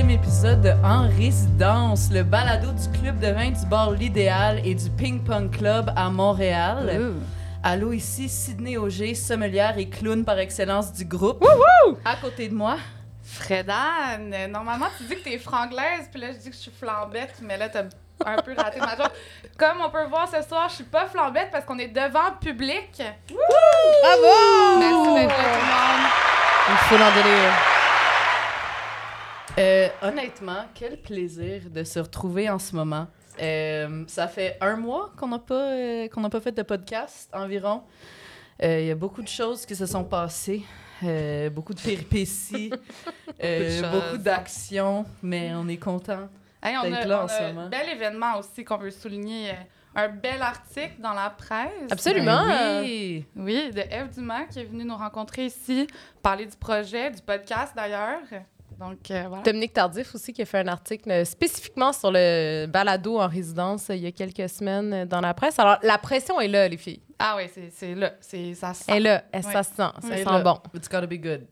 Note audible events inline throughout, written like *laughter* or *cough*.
Quatrième épisode de En résidence, le balado du club de vin du bar L'Idéal et du Ping Pong Club à Montréal. Allô, ici Sydney Auger, sommelière et clown par excellence du groupe. À côté de moi, Fredane, normalement, tu dis que t'es franglaise, puis là, je dis que je suis flambette, mais là, t'as un peu raté ma joke. Comme on peut voir ce soir, je suis pas flambette parce qu'on est devant public. Bravo! Merci d'être là, tout le monde. Il faut l'en délire. Euh, honnêtement, quel plaisir de se retrouver en ce moment. Euh, ça fait un mois qu'on n'a pas, euh, qu'on n'a pas fait de podcast environ. Euh, Il y a beaucoup de choses qui se sont passées, euh, beaucoup de péripéties, *laughs* euh, Beaucoup d'actions, mais on est content. Hey, on D'être là en on ce a moment. un bel événement aussi qu'on veut souligner. Un bel article dans la presse. Absolument. Ben oui. Oui, de Eve Dumas qui est venue nous rencontrer ici, parler du projet, du podcast d'ailleurs. Donc, euh, voilà. Dominique Tardif aussi qui a fait un article spécifiquement sur le balado en résidence euh, il y a quelques semaines euh, dans la presse. Alors, la pression est là, les filles. Ah oui, c'est- c'est là. C'est- Ça se sent. Elle est là. Elle, Oui. Ça se sent. Ça Oui. sent bon. It's gotta be good.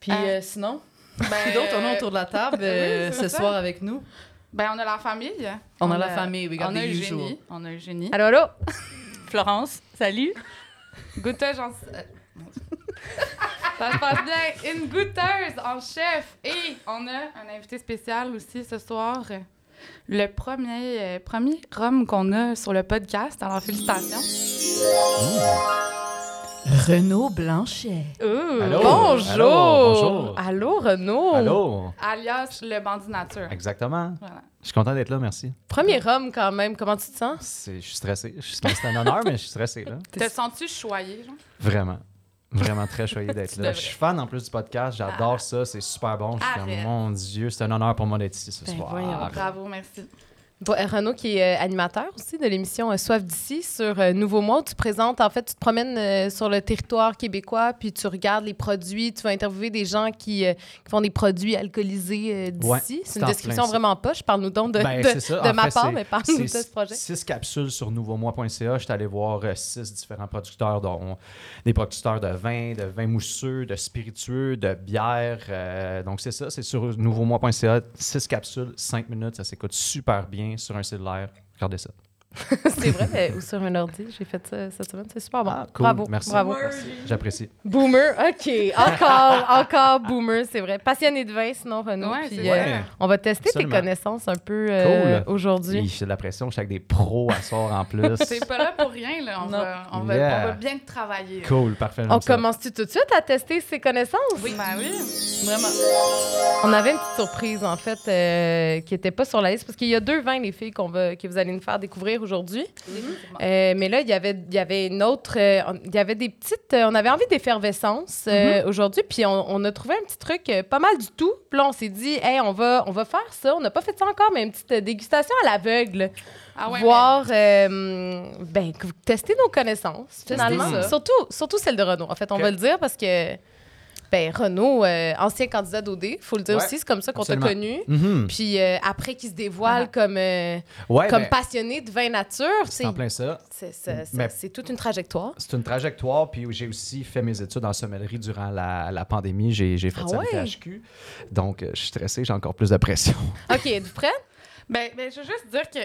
Puis euh, sinon, Ben, qui *laughs* d'autres on a autour de la table *laughs* euh, Oui, ce ça. soir avec nous? Ben, on a la famille. On a la famille, we got on the a usual. Eugénie. On a Eugénie. Allô, allô? *laughs* Florence, salut. Goûteuse en... Ça se passe bien. Une goûteuse en chef. Et on a un invité spécial aussi ce soir. Le premier, euh, premier rhum qu'on a sur le podcast. Alors, félicitations. Renaud Blanchet. Ouh, Allô? Bonjour. Allô, bonjour. Allô, Renaud. Allô? Alias le bandit nature. Exactement. Voilà. Je suis content d'être là, merci. Premier homme quand même. Comment tu te sens? C'est- Je suis stressé. Je suis- C'est un honneur, mais je suis stressé. Là. Te sens-tu choyé, genre? Vraiment. Vraiment très choyé d'être là. Je suis fan en plus du podcast. J'adore ça. C'est super bon. Je suis comme, Arrête. mon Dieu, c'est un honneur pour moi d'être ici ce Ben soir. voyons. Bravo, merci. Bon, Renaud, qui est euh, animateur aussi de l'émission euh, Soif d'ici sur euh, Nouveau Mois, où tu présentes, en fait, tu te promènes euh, sur le territoire québécois, puis tu regardes les produits, tu vas interviewer des gens qui, qui font des produits alcoolisés d'ici. Ouais, c'est une description plein vraiment poche. Parle-nous donc de, Ben, de- de ma fait, part, mais parle-nous de ce projet. Six capsules sur nouveaumois.ca. Je suis allé voir six différents producteurs, dont des producteurs de vin, de vin mousseux, de spiritueux, de bière. donc, c'est ça. C'est sur nouveaumois.ca. Six capsules, cinq minutes. Ça s'écoute super bien sur un cellulaire. Regardez ça. *laughs* c'est vrai, mais- ou sur un ordi, j'ai fait ça cette semaine, c'est super bon. Ah, cool. Bravo, Merci. bravo. J'apprécie. Boomer, OK. Encore, *laughs* encore boomer, c'est vrai. Passionné de vin, sinon, Renaud. Ouais, puis, c'est euh, on va tester Absolument. tes connaissances un peu euh, Cool. aujourd'hui. J'ai de la pression. Je suis avec des pros à soir en plus. *laughs* T'es pas là pour rien, là. On, va, on, va, Yeah. on va bien te travailler. Cool, parfait. On commence-tu tout de suite à tester ses connaissances? Oui. Ben oui. Vraiment. On avait une petite surprise, en fait, euh, qui n'était pas sur la liste, parce qu'il y a deux vins, les filles, qu'on va, que vous allez nous faire découvrir aujourd'hui. Euh, mais là, il y avait, il y avait une autre... euh, il y avait des petites... euh, on avait envie d'effervescence euh, aujourd'hui, puis on, on a trouvé un petit truc pas mal du tout. Puis là, on s'est dit, hey, on va, on va faire ça. On n'a pas fait ça encore, mais une petite dégustation à l'aveugle. Ah ouais, voir, ben, tester nos connaissances, finalement. Surtout, surtout celle de Renault. En fait, on va le dire parce que, ben, Renault, euh, ancien candidat d'OD, faut le dire Ouais, aussi, c'est comme ça qu'on t'a connu. Mhm. Puis euh, après, qui se dévoile comme, euh, Ouais, comme ben, passionné de vin nature, c'est en plein ça. c'est- c'est- toute une trajectoire. C'est une trajectoire, puis j'ai aussi fait mes études en sommellerie durant la, la pandémie. J'ai fait Ah ça ouais? à l'UQHQ. Donc, euh, je suis stressé, j'ai encore plus de pression. *laughs* OK, êtes-vous prêts? Ben, ben, je veux juste dire que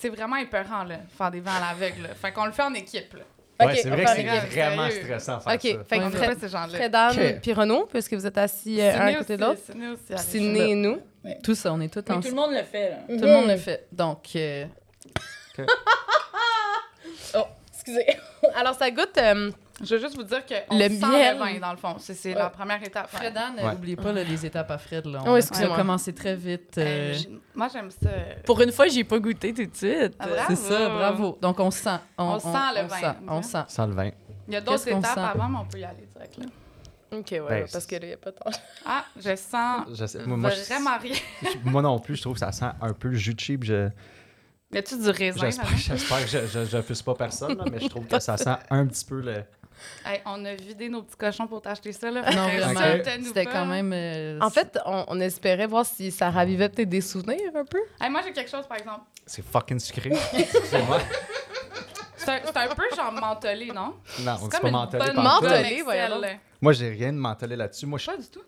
c'est vraiment épeurant, là, faire des vins à l'aveugle. Fait qu'on le fait en équipe, là. OK, ouais, c'est vrai que c'est vraiment Sérieux. stressant faire OK, ça. fait On que Fred, ces gens-là. Fredane OK. puis Renaud, puisque vous êtes assis euh, un à côté de l'autre. Sydney et nous. Tout ça, on est tous ensemble. tout le monde le fait, là. Tout le monde le fait. Donc, euh, *laughs* Excusez. *laughs* Alors, ça goûte... euh, Je veux juste vous dire que Le le sent miel. le vin, dans le fond. C'est c'est la première étape. Fredan, Ouais. n'oubliez pas là, les étapes à Fred. Là. Oh, On excusez-moi. a commencé très vite. euh, Euh, moi, j'aime ça. Pour une fois, j'ai pas goûté tout de suite. Ah, c'est ça, bravo. Donc, on sent. On sent le on vin. Sent, on sent. Le vin. Il y a d'autres Qu'est-ce étapes sent? avant, mais on peut y aller direct, là. OK, ouais, Ben, parce que là, il n'y a pas tant... Ah, je sens Je sais- moi, vraiment rien. moi non plus, je trouve que ça sent un peu le jus de cheap. Je- Y a-tu du raisin? J'espère j'espère que je, je, je fuse pas personne, là, mais je trouve que ça sent un petit peu le. Hey, on a vidé nos petits cochons pour t'acheter ça, là. Non, *laughs* vraiment. C'était quand même. euh, En fait, on, on espérait voir si ça ravivait peut-être des souvenirs un peu. Hey, moi, j'ai quelque chose, par exemple. C'est fucking sucré. *laughs* Excusez-moi. C'est un, c'est un peu genre mentholé, non? Non, on C'est pas mentholé. Mentholé, voyons. Moi, j'ai rien de mentholé là-dessus. Moi, je Pas du tout.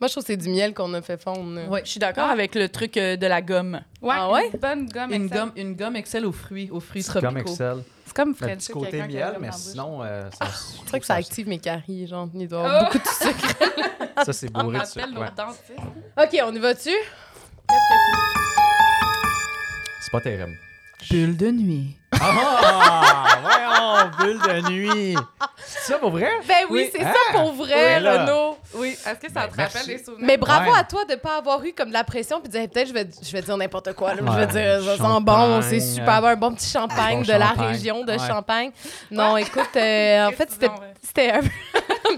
Moi, je trouve que c'est du miel qu'on a fait fondre. Ouais. Je suis d'accord avec le truc euh, de la gomme. Ouais, Ah ouais? une bonne gomme. Une Excel. gomme, une gomme Excel aux fruits, aux fruits tropicaux. comme Excel. C'est comme Le French. petit côté miel, mais sinon, euh, ça, C'est vrai que ça active mes caries, genre, il doit y avoir Oh! beaucoup de sucre. *laughs* ça c'est On bourré de sucre. ouais. OK, on y va-tu? C'est pas terrible. Bulle de nuit. Ah! voyons, bulle de nuit. C'est ça pour vrai? Ben oui, Oui. c'est Ah! ça pour vrai, Oui. Renaud. Oui. Est-ce que ça Ben, te merci. rappelle des souvenirs? Mais bravo Ouais. à toi de ne pas avoir eu comme de la pression puis de dire peut-être je vais, je vais dire n'importe quoi. là. je vais dire ça sent bon, c'est super bon, un bon petit champagne bon de la région de ouais. Champagne. Non, écoute, euh, en *laughs* fait, c'était un peu.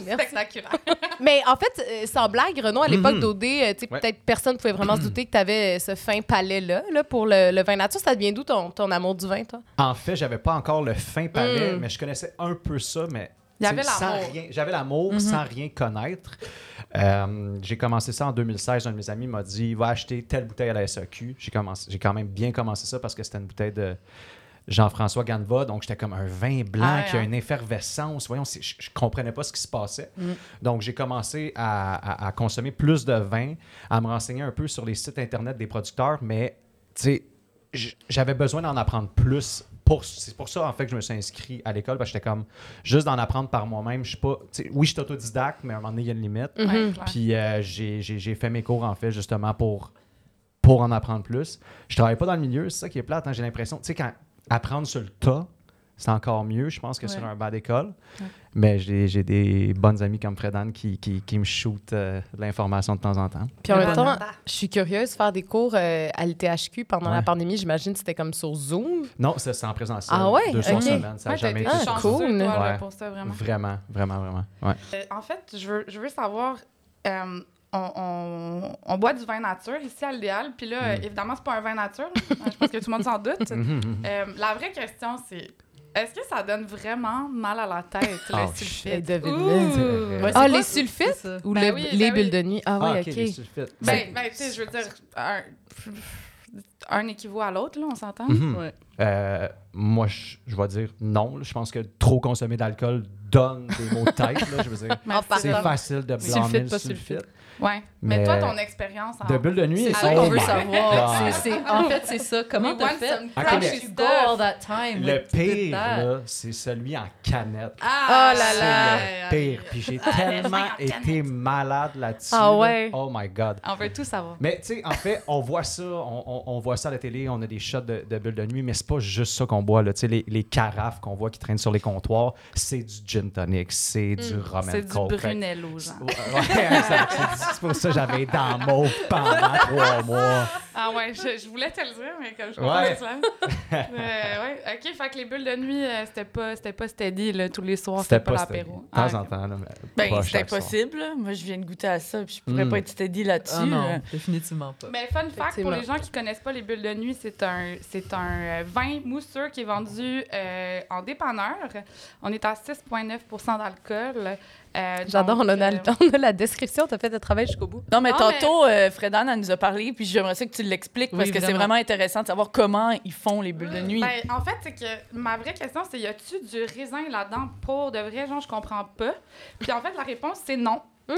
Spectaculaire. *laughs* Mais en fait, euh, sans blague, Renaud, à l'époque Mhm. d'OD, euh, tu sais, Ouais. peut-être personne pouvait vraiment se douter que tu avais ce fin palais-là là, pour le, le vin nature. Ça devient d'où ton, ton amour du vin, toi? En fait, j'avais pas encore le fin palais, Mm. mais je connaissais un peu ça, mais l'amour. J'avais l'amour sans rien connaître. Euh, j'ai commencé ça en 2016. Un de mes amis m'a dit va acheter telle bouteille à la SAQ. J'ai commencé, j'ai quand même bien commencé ça parce que c'était une bouteille de Jean-François Ganva. Donc, j'étais comme un vin blanc Ah qui a hein. une effervescence. Voyons, je, je comprenais pas ce qui se passait. Mm. Donc, j'ai commencé à, à- à consommer plus de vin, à me renseigner un peu sur les sites Internet des producteurs, mais, tu sais, j'avais besoin d'en apprendre plus. Pour, c'est pour ça, en fait, que je me suis inscrit à l'école, parce que j'étais comme, juste d'en apprendre par moi-même. Je suis pas, oui, je suis autodidacte, mais à un moment donné, il y a une limite. Clair. Puis euh, j'ai- j'ai j'ai fait mes cours, en fait, justement, pour, pour en apprendre plus. Je travaille pas dans le milieu, c'est ça qui est plate. hein, J'ai l'impression, tu sais, quand apprendre sur le tas, c'est encore mieux, je pense, que sur Ouais. un banc d'école. Ouais. Mais j'ai j'ai des bonnes amies comme Fred Anne qui, qui, qui me shootent euh, de l'information de temps en temps. Puis en même temps, je suis curieuse, faire des cours euh, à l'ITHQ pendant la pandémie, j'imagine que c'était comme sur Zoom. Non, c'est en présentiel. Ah ouais? Deux soirs Ok. semaine, ça n'a jamais été Ah, sur cool. toi, là, Ouais. pour ça, vraiment. Vraiment, vraiment, vraiment. Ouais. Euh, en fait, je veux, je veux savoir, euh, on, on- on boit du vin nature ici à l'idéal, puis là, Mm. évidemment, c'est pas un vin nature. *laughs* je pense que tout le monde s'en doute. Mhm, mhm. Euh, la vraie question, c'est est-ce que ça donne vraiment mal à la tête, le Oh, sulfite? shit. Devine-le. Ouh! Ouais, Ah, les sulfites? Ou Ben le- oui, les ben bulles oui. de nuit? Ah, Ah, oui, ok, les sulfites. Ben, ben, tu sais, je veux dire, un, un équivaut à l'autre, là, on s'entend? Mhm. Ouais. Euh, moi, je, je vais dire non. Je pense que trop consommer d'alcool donne des maux de tête. là. Je veux dire, *laughs* c'est facile de blâmer Sulfite, le pas sulfite. Ouais. Mais, Mais- toi, ton expérience en... De bulles de nuit, C'est ça qu'on veut savoir. En fait, c'est ça. Comment t'as fait? How go all that time? Le pire, c'est celui en canette. Ah, Oh là C'est là. le pire. Puis j'ai tellement été malade là-dessus. Ah ouais. Oh my God. On veut tout savoir. Mais tu sais, en fait, on voit ça, on, on- on voit ça à la télé, on a des shots de, de bulles de nuit, mais c'est pas juste ça qu'on boit. Là. Tu sais, Les, les carafes qu'on voit qui traînent sur les comptoirs, c'est du gin tonic, c'est du rum C'est and du coke. Brunello, genre. Ouais. C'est- C'est pour ça que j'avais dans mauve pendant trois mois. Ah ouais, je, je voulais te le dire, mais comme je Ouais. comprends *laughs* euh, ouais, ok, fait que les bulles de nuit, euh, c'était pas, c'était pas steady, là, tous les soirs, c'était pas, l'apéro. De temps Ah, en temps. Là, mais Ben, soir. impossible. là. Moi, je viens de goûter à ça, puis je pourrais Mm. pas être steady là-dessus. Ah non, là. définitivement pas. Mais fun fact, pour les gens qui connaissent pas les bulles de nuit, c'est un, c'est un euh, vin mousseux qui est vendu euh, en dépanneur. On est à 6,9% d'alcool. Euh, J'adore, on, a euh, le- on a la description, t'as fait le travail jusqu'au bout. Non, mais Ah, tantôt, euh, Fredan, elle nous a parlé, puis j'aimerais ça que tu l'expliques, parce que c'est vraiment. intéressant de savoir comment ils font les bulles de nuit. Ben, en fait, c'est que ma vraie question, c'est y a-tu du raisin là-dedans pour de vrai? Genre, je comprends pas. Puis en fait, la réponse, c'est non. Eh,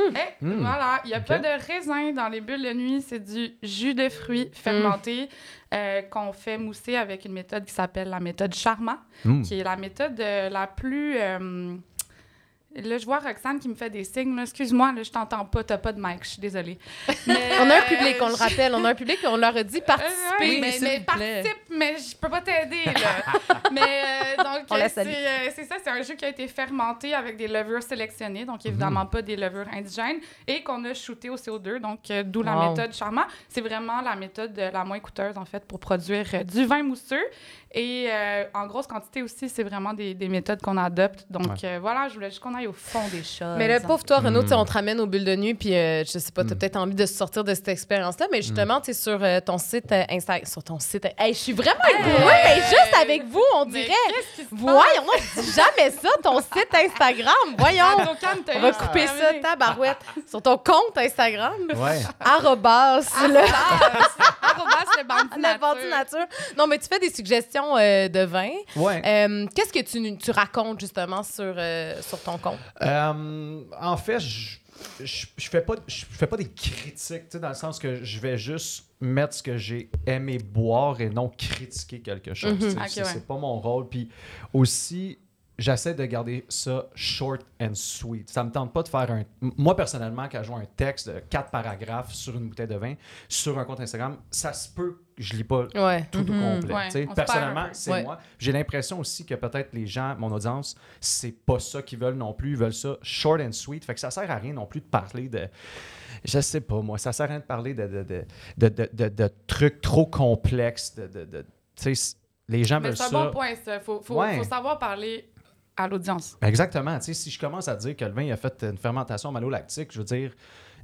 Mm. Voilà, il n'y a pas de raisin dans les bulles de nuit, c'est du jus de fruits fermenté euh, qu'on fait mousser avec une méthode qui s'appelle la méthode Charma, Mm. qui est la méthode euh, la plus. euh, Là, je vois Roxane qui me fait des signes. là. Excuse-moi, là, je t'entends pas, t'as pas de mic, je suis désolée. Mais, *laughs* On a un public, on le rappelle, on a un public, on leur a dit euh, participer. Oui, mais, mais participe, mais je peux pas t'aider, là. *laughs* mais euh, donc, euh, c'est euh, c'est ça, c'est un jus qui a été fermenté avec des levures sélectionnées, donc évidemment pas des levures indigènes, et qu'on a shooté au CO2, donc euh, d'où la Wow. méthode Charma. C'est vraiment la méthode euh, la moins coûteuse, en fait, pour produire euh, du vin mousseux. Et euh, en grosse quantité aussi, c'est vraiment des, des méthodes qu'on adopte. Donc euh, voilà, je voulais juste qu'on aille au fond des choses. Mais le pauvre toi, Renaud, Mm. tu sais, on te ramène aux bulles de nuit, puis euh, je sais pas, t'as Mm. peut-être envie de sortir de cette expérience-là, mais justement, tu sais, sur euh, ton site euh, Instagram, sur ton site, hey, je suis vraiment égourée, mais juste avec vous, on Mais dirait. qu'est-ce qui se Voyons, on dit jamais ça, ton site Instagram, voyons. t'as On va couper ça, terminé. tabarouette, sur ton compte Instagram, Ouais. arrobas, le, Arrobas le bandit *laughs* nature. Non, mais tu fais des suggestions euh, de vin. Ouais. Euh, Qu'est-ce que tu, tu racontes justement sur, euh, sur ton compte? Euh, en fait, je, je, je fais pas je fais pas des critiques, tu sais, dans le sens que je vais juste mettre ce que j'ai aimé boire et non critiquer quelque chose. Tu sais. Ok, c'est ouais. c'est pas mon rôle. Puis aussi, j'essaie de garder ça short and sweet. Ça me tente pas de faire un. Moi, personnellement, quand je vois un texte de quatre paragraphes sur une bouteille de vin, sur un compte Instagram, ça se peut que je lis pas Ouais. tout au complet. Ouais, on se perd Personnellement, c'est Ouais. moi. J'ai l'impression aussi que peut-être les gens, mon audience, c'est pas ça qu'ils veulent non plus. Ils veulent ça short and sweet. Fait que ça sert à rien non plus de parler de. Je sais pas, moi. Ça sert à rien de parler de, de, de, de, de- de- de trucs trop complexes. De, de, de- tu sais, c- les gens Mais veulent c'est un ça. bon point, ça. Faut, faut, Ouais. faut savoir parler à l'audience. Exactement. Tu sais, si je commence à dire que le vin a fait une fermentation malolactique, je veux dire,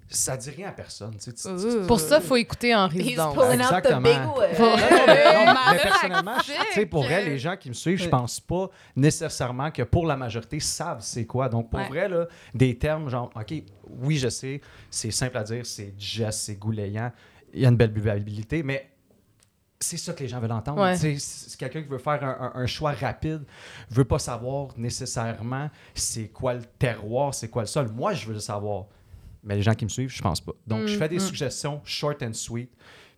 ça dit rien à personne. tu sais. Tu- tu- Ouh. Pour ça, il faut écouter en résidence. Exactement. Non, *laughs* mais, non, mais personnellement, je- tu sais, pour vrai, les gens qui me suivent, je pense pas nécessairement que pour la majorité savent c'est quoi. Donc, pour Ouais. vrai, là, des termes genre, OK, oui, je sais, c'est simple à dire, c'est digeste, c'est goulayant, il y a une belle buvabilité, mais c'est ça que les gens veulent entendre. Ouais. C'est quelqu'un qui veut faire un, un- un choix rapide, veut pas savoir nécessairement c'est quoi le terroir, c'est quoi le sol. Moi, je veux le savoir. Mais les gens qui me suivent, je pense pas. Donc, je Mm, fais des mm. suggestions short and sweet.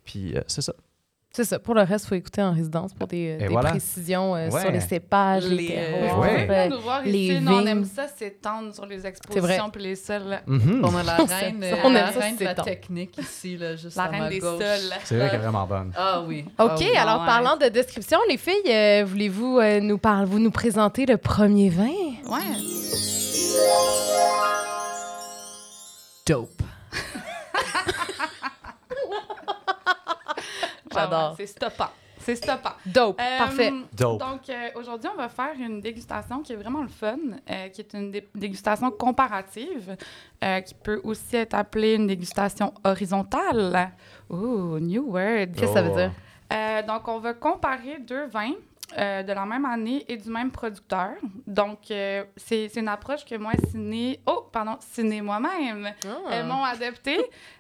Puis, euh, c'est ça. C'est ça. Pour le reste, il faut écouter en résidence pour des, des voilà. précisions euh, Ouais. sur les cépages, les, euh, terroirs. Ouais. euh, nous voir les ici, on aime ça s'étendre sur les expositions puis les sols. Mhm. On a la *laughs* reine, Ça, euh, on aime la ça, reine de la technique ici, là, juste La à ma reine des sols. C'est vrai qu'elle est vraiment bonne. Ah oui. OK, Ah oui. alors ouais. parlant de description, les filles, euh, voulez-vous euh, nous, par- vous nous présenter le premier vin? Ouais. Dope. J'adore. Ouais, c'est stoppant. C'est stoppant. Dope, Euh, parfait. Dope. Donc, euh, aujourd'hui, on va faire une dégustation qui est vraiment le fun, euh, qui est une dé- dégustation comparative, euh, qui peut aussi être appelée une dégustation horizontale. Ooh, new word. Qu'est-ce que ça veut dire? Euh, donc, on va comparer deux vins euh, de la même année et du même producteur. Donc, euh, c'est une approche que moi, ciné... Oh, pardon, ciné moi-même Ah. elles m'ont adapté.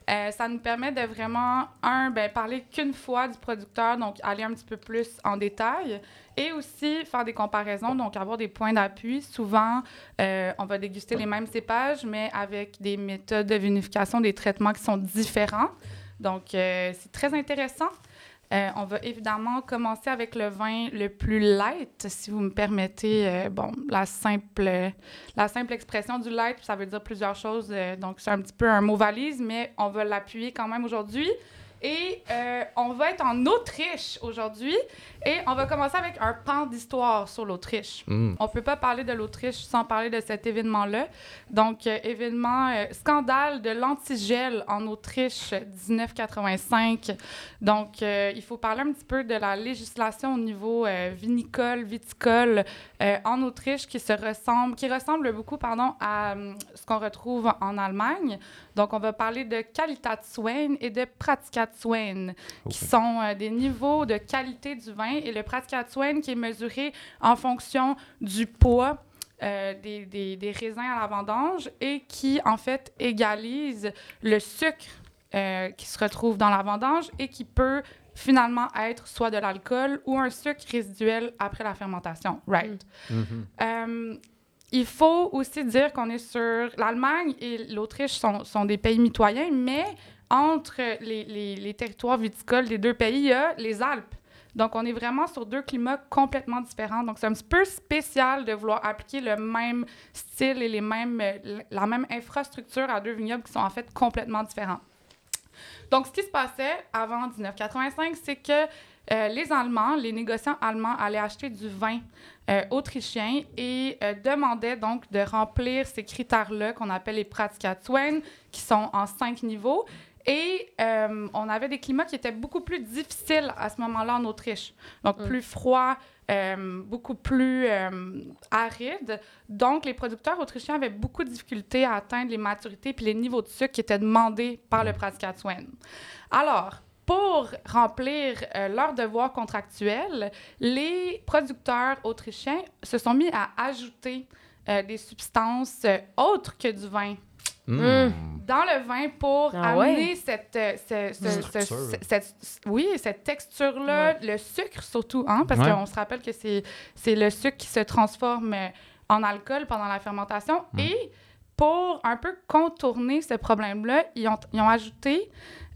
Euh, ça nous permet de vraiment, un, ben, parler qu'une fois du producteur, donc aller un petit peu plus en détail, et aussi faire des comparaisons, donc avoir des points d'appui. Souvent, euh, on va déguster les mêmes cépages, mais avec des méthodes de vinification, des traitements qui sont différents. Donc, euh, c'est très intéressant. Euh, on va évidemment commencer avec le vin le plus light, si vous me permettez. euh, bon, la simple, la simple expression du light, ça veut dire plusieurs choses. euh, donc, c'est un petit peu un mot valise, mais on va l'appuyer quand même aujourd'hui. Et euh, on va être en Autriche aujourd'hui. Et on va commencer avec un pan d'histoire sur l'Autriche. Mm. On peut pas parler de l'Autriche sans parler de cet événement-là. Donc, euh, événement, euh, scandale de l'antigel en Autriche 1985. Donc, il faut parler un petit peu de la législation au niveau vinicole, viticole en Autriche qui se ressemble, qui ressemble beaucoup, pardon, à hum, ce qu'on retrouve en Allemagne. Donc, on va parler de Qualitätswein et de Praktikatswein, qui Ok. sont euh, des niveaux de qualité du vin. Et le Praktikatswein qui est mesuré en fonction du poids euh, des, des- des raisins à la vendange et qui, en fait, égalise le sucre euh, qui se retrouve dans la vendange et qui peut finalement être soit de l'alcool ou un sucre résiduel après la fermentation. Right. Mhm. Euh, il faut aussi dire qu'on est sur... L'Allemagne et l'Autriche sont, sont des pays mitoyens, mais entre les, territoires viticoles des deux pays, il y a les Alpes. Donc, on est vraiment sur deux climats complètement différents. Donc, c'est un petit peu spécial de vouloir appliquer le même style et les mêmes, la même infrastructure à deux vignobles qui sont en fait complètement différents. Donc, ce qui se passait avant 1985, c'est que euh, les Allemands, les négociants allemands allaient acheter du vin euh, autrichien et euh, demandaient donc de remplir ces critères-là qu'on appelle les Praktikatswein, qui sont en cinq niveaux. Et euh, on avait des climats qui étaient beaucoup plus difficiles à ce moment-là en Autriche. Donc, Mm. plus froid, euh, beaucoup plus euh, aride. Donc, les producteurs autrichiens avaient beaucoup de difficultés à atteindre les maturités puis les niveaux de sucre qui étaient demandés par le Praktikatswein. Alors, pour remplir euh, leurs devoirs contractuels, les producteurs autrichiens se sont mis à ajouter euh, des substances euh, autres que du vin Mm. Dans le vin pour Ah amener cette, euh, ce- ce- ce- Structure. ce- cette, oui, cette texture-là, le sucre surtout, hein, parce Ouais. qu'on se rappelle que c'est c'est le sucre qui se transforme euh, en alcool pendant la fermentation. Mm. Et pour un peu contourner ce problème-là, ils ont, ils ont ajouté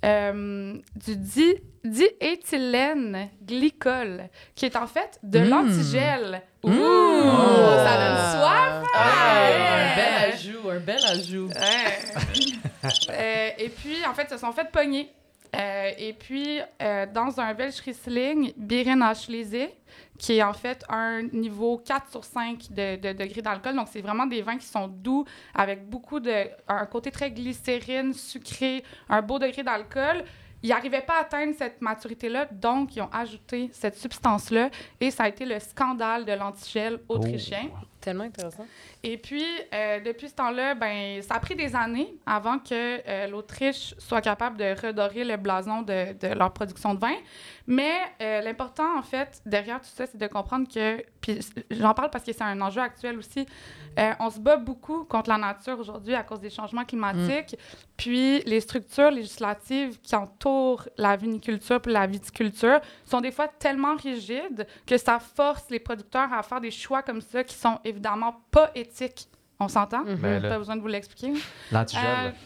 euh, du di, diéthylène glycol, qui est en fait de Mm. l'antigel. Ouh! Oh. Ça donne soif! Ah, Ouais. Un bel ajout, un bel ajout. Ouais. Euh, et puis, en fait, ils se sont fait pogner. Euh, et puis, euh, dans un Welsh Riesling, Beerenauslese, qui est en fait un niveau 4 sur 5 de, de degrés d'alcool. Donc, c'est vraiment des vins qui sont doux, avec beaucoup de... un côté très glycérine, sucré, un beau degré d'alcool. Ils n'arrivaient pas à atteindre cette maturité-là, donc ils ont ajouté cette substance-là, et ça a été le scandale de l'antigel autrichien. Tellement intéressant. Et puis, euh, depuis ce temps-là, ben, ça a pris des années avant que euh, l'Autriche soit capable de redorer le blason de, de leur production de vin. Mais euh, l'important, en fait, derrière tout ça, c'est de comprendre que, puis j'en parle parce que c'est un enjeu actuel aussi, euh, on se bat beaucoup contre la nature aujourd'hui à cause des changements climatiques. Puis les structures législatives qui entourent la viniculture puis la viticulture sont des fois tellement rigides que ça force les producteurs à faire des choix comme ça qui sont évidemment pas éthiques. On s'entend? Ben, là, Pas besoin de vous l'expliquer? L'antigel.